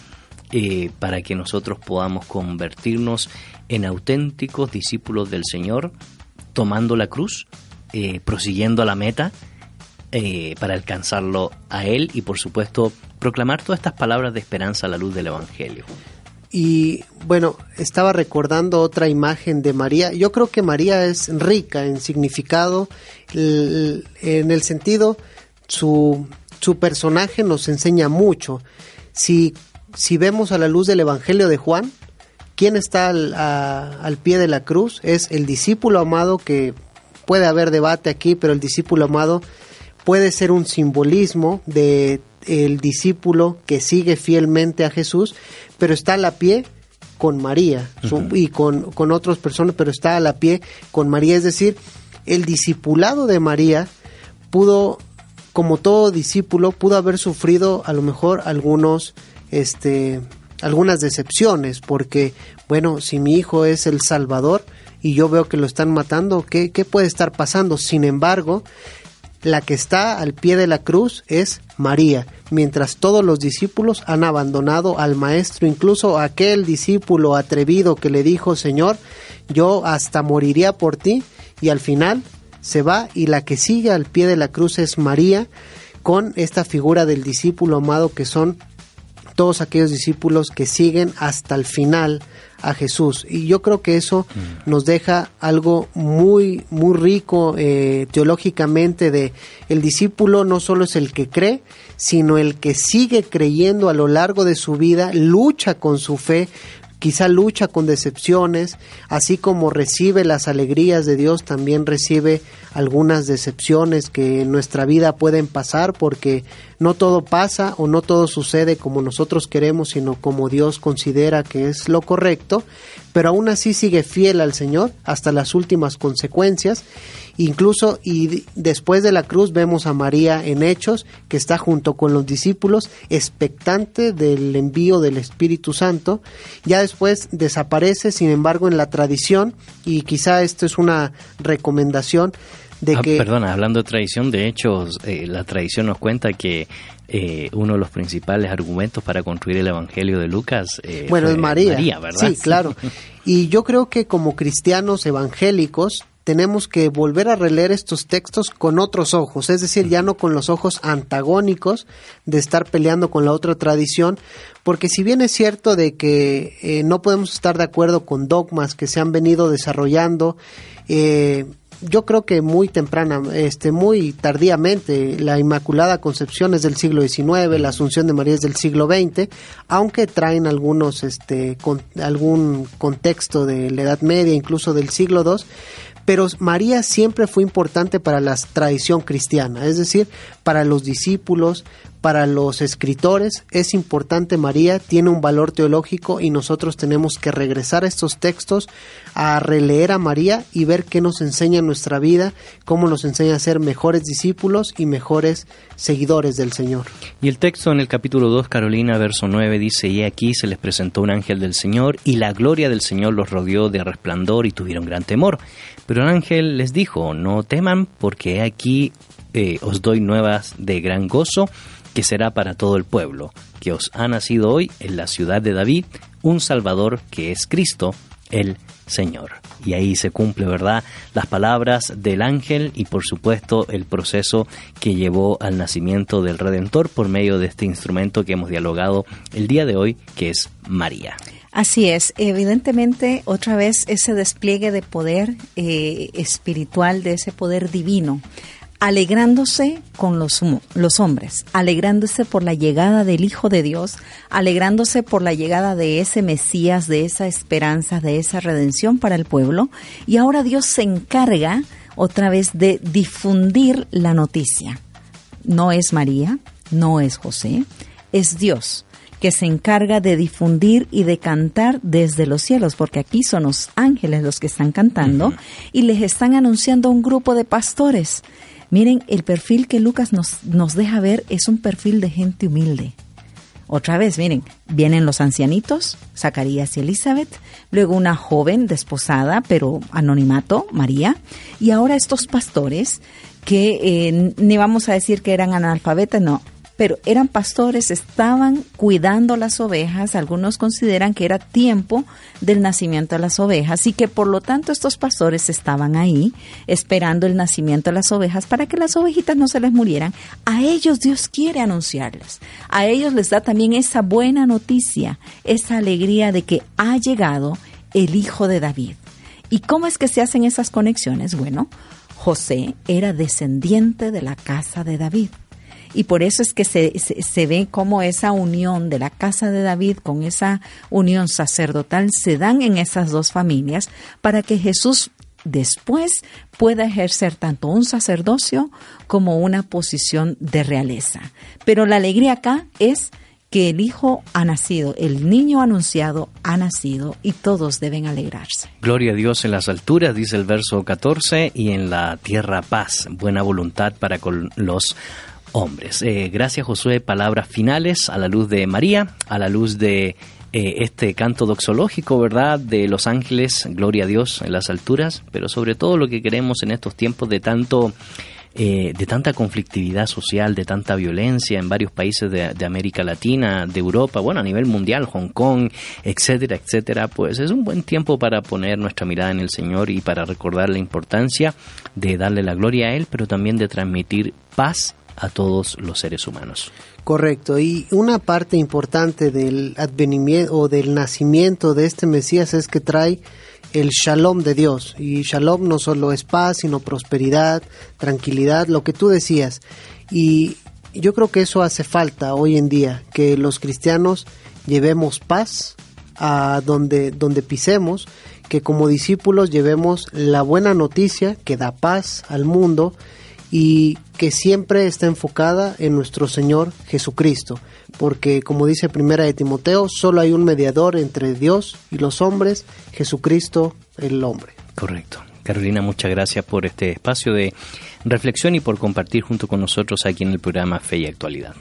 para que nosotros podamos convertirnos en auténticos discípulos del Señor tomando la cruz, eh, prosiguiendo la meta eh, para alcanzarlo a Él y por supuesto proclamar todas estas palabras de esperanza a la luz del Evangelio. Y bueno, estaba recordando otra imagen de María. Yo creo que María es rica en significado, en el sentido, su, su personaje nos enseña mucho. Si, si vemos a la luz del Evangelio de Juan, ¿Quién está al, pie de la cruz? Es el discípulo amado que puede haber debate aquí, pero el discípulo amado puede ser un simbolismo de el discípulo que sigue fielmente a Jesús, pero está a la pie con María y con, con otras personas, pero está a la pie con María. Es decir, el discipulado de María pudo, como todo discípulo, pudo haber sufrido a lo mejor algunos este, algunas decepciones, porque, bueno, si mi hijo es el Salvador y yo veo que lo están matando, ¿qué, qué puede estar pasando? Sin embargo, la que está al pie de la cruz es María, mientras todos los discípulos han abandonado al Maestro, incluso aquel discípulo atrevido que le dijo, Señor, yo hasta moriría por ti, y al final se va y la que sigue al pie de la cruz es María, con esta figura del discípulo amado que son todos aquellos discípulos que siguen hasta el final a Jesús. Y yo creo que eso mm. nos deja algo muy, muy rico eh, teológicamente de el discípulo no solo es el que cree, sino el que sigue creyendo a lo largo de su vida, lucha con su fe, quizá lucha con decepciones, así como recibe las alegrías de Dios, también recibe algunas decepciones que en nuestra vida pueden pasar porque no todo pasa o no todo sucede como nosotros queremos, sino como Dios considera que es lo correcto, pero aún así sigue fiel al Señor hasta las últimas consecuencias. Incluso y después de la cruz vemos a María en Hechos, que está junto con los discípulos, expectante del envío del Espíritu Santo. Ya después desaparece, sin embargo, en la tradición, y quizá esto es una recomendación, de ah, que... Perdona, hablando de tradición, de hecho, eh, la tradición nos cuenta que eh, uno de los principales argumentos para construir el Evangelio de Lucas eh, bueno, es María. ¿verdad? Sí, claro. Y yo creo que como cristianos evangélicos tenemos que volver a releer estos textos con otros ojos, es decir, ya no con los ojos antagónicos de estar peleando con la otra tradición, porque si bien es cierto de que no podemos estar de acuerdo con dogmas que se han venido desarrollando, eh, yo creo que muy temprana, este, muy tardíamente, la Inmaculada Concepción es del siglo XIX, la Asunción de María es del siglo XX, aunque traen algunos, este, con, algún contexto de la Edad Media, incluso del siglo II, pero María siempre fue importante para la tradición cristiana, es decir, para los discípulos, para los escritores es importante María, tiene un valor teológico y nosotros tenemos que regresar a estos textos, a releer a María y ver qué nos enseña en nuestra vida, cómo nos enseña a ser mejores discípulos y mejores seguidores del Señor. Y el texto en el capítulo 2, Carolina, verso 9, dice, y aquí se les presentó un ángel del Señor y la gloria del Señor los rodeó de resplandor y tuvieron gran temor. Pero el ángel les dijo, no teman porque aquí eh, os doy nuevas de gran gozo que será para todo el pueblo, que os ha nacido hoy en la ciudad de David un Salvador que es Cristo, el Señor. Y ahí se cumple, ¿verdad?, las palabras del ángel y por supuesto el proceso que llevó al nacimiento del Redentor por medio de este instrumento que hemos dialogado el día de hoy, que es María. Así es, evidentemente otra vez ese despliegue de poder eh, espiritual, de ese poder divino alegrándose con los, los hombres, alegrándose por la llegada del Hijo de Dios, alegrándose por la llegada de ese Mesías, de esa esperanza, de esa redención para el pueblo. Y ahora Dios se encarga otra vez de difundir la noticia. No es María, no es José, es Dios que se encarga de difundir y de cantar desde los cielos, porque aquí son los ángeles los que están cantando y les están anunciando a un grupo de pastores Miren, el perfil que Lucas nos, nos deja ver es un perfil de gente humilde. Otra vez, miren, vienen los ancianitos, Zacarías y Elizabeth, luego una joven desposada, pero anonimato, María, y ahora estos pastores que eh, ni vamos a decir que eran analfabetas, no, pero eran pastores, estaban cuidando las ovejas, algunos consideran que era tiempo del nacimiento de las ovejas y que por lo tanto estos pastores estaban ahí esperando el nacimiento de las ovejas para que las ovejitas no se les murieran. A ellos Dios quiere anunciarles, a ellos les da también esa buena noticia, esa alegría de que ha llegado el Hijo de David. ¿Y cómo es que se hacen esas conexiones? Bueno, José era descendiente de la casa de David y por eso es que se, se, ve como esa unión de la casa de David con esa unión sacerdotal se dan en esas dos familias para que Jesús después pueda ejercer tanto un sacerdocio como una posición de realeza. Pero la alegría acá es que el Hijo ha nacido, el niño anunciado ha nacido y todos deben alegrarse. Gloria a Dios en las alturas, dice el verso 14, y en la tierra paz, buena voluntad para con los hombres. Eh, gracias Josué, palabras finales a la luz de María, a la luz de eh, este canto doxológico, ¿verdad? De los ángeles, gloria a Dios en las alturas, pero sobre todo lo que queremos en estos tiempos de tanto... Eh, de tanta conflictividad social, de tanta violencia en varios países de, de, América Latina, de Europa, bueno, a nivel mundial, Hong Kong, etcétera, etcétera, pues es un buen tiempo para poner nuestra mirada en el Señor y para recordar la importancia de darle la gloria a Él, pero también de transmitir paz a todos los seres humanos. Correcto, y una parte importante del advenimiento o del nacimiento de este Mesías es que trae el shalom de Dios. Y shalom no solo es paz, sino prosperidad, tranquilidad, lo que tú decías. Y yo creo que eso hace falta hoy en día, que los cristianos llevemos paz a donde, donde pisemos, que como discípulos llevemos la buena noticia que da paz al mundo y que siempre está enfocada en nuestro Señor Jesucristo, porque como dice Primera de Timoteo, solo hay un mediador entre Dios y los hombres, Jesucristo el hombre. Correcto. Carolina, muchas gracias por este espacio de reflexión y por compartir junto con nosotros aquí en el programa Fe y Actualidad.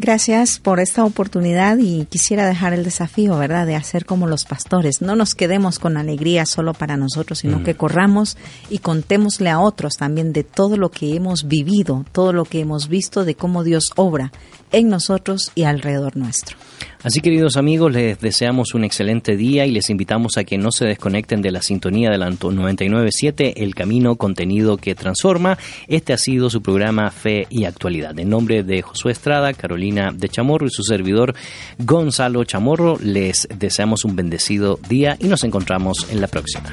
Gracias por esta oportunidad y quisiera dejar el desafío, ¿verdad?, de hacer como los pastores. No nos quedemos con alegría solo para nosotros, sino mm. que corramos y contémosle a otros también de todo lo que hemos vivido, todo lo que hemos visto, de cómo Dios obra en nosotros y alrededor nuestro. Así queridos amigos, les deseamos un excelente día y les invitamos a que no se desconecten de la sintonía del 997, El Camino Contenido que Transforma. Este ha sido su programa Fe y Actualidad. En nombre de Josué Estrada, Carolina de Chamorro y su servidor Gonzalo Chamorro, les deseamos un bendecido día y nos encontramos en la próxima.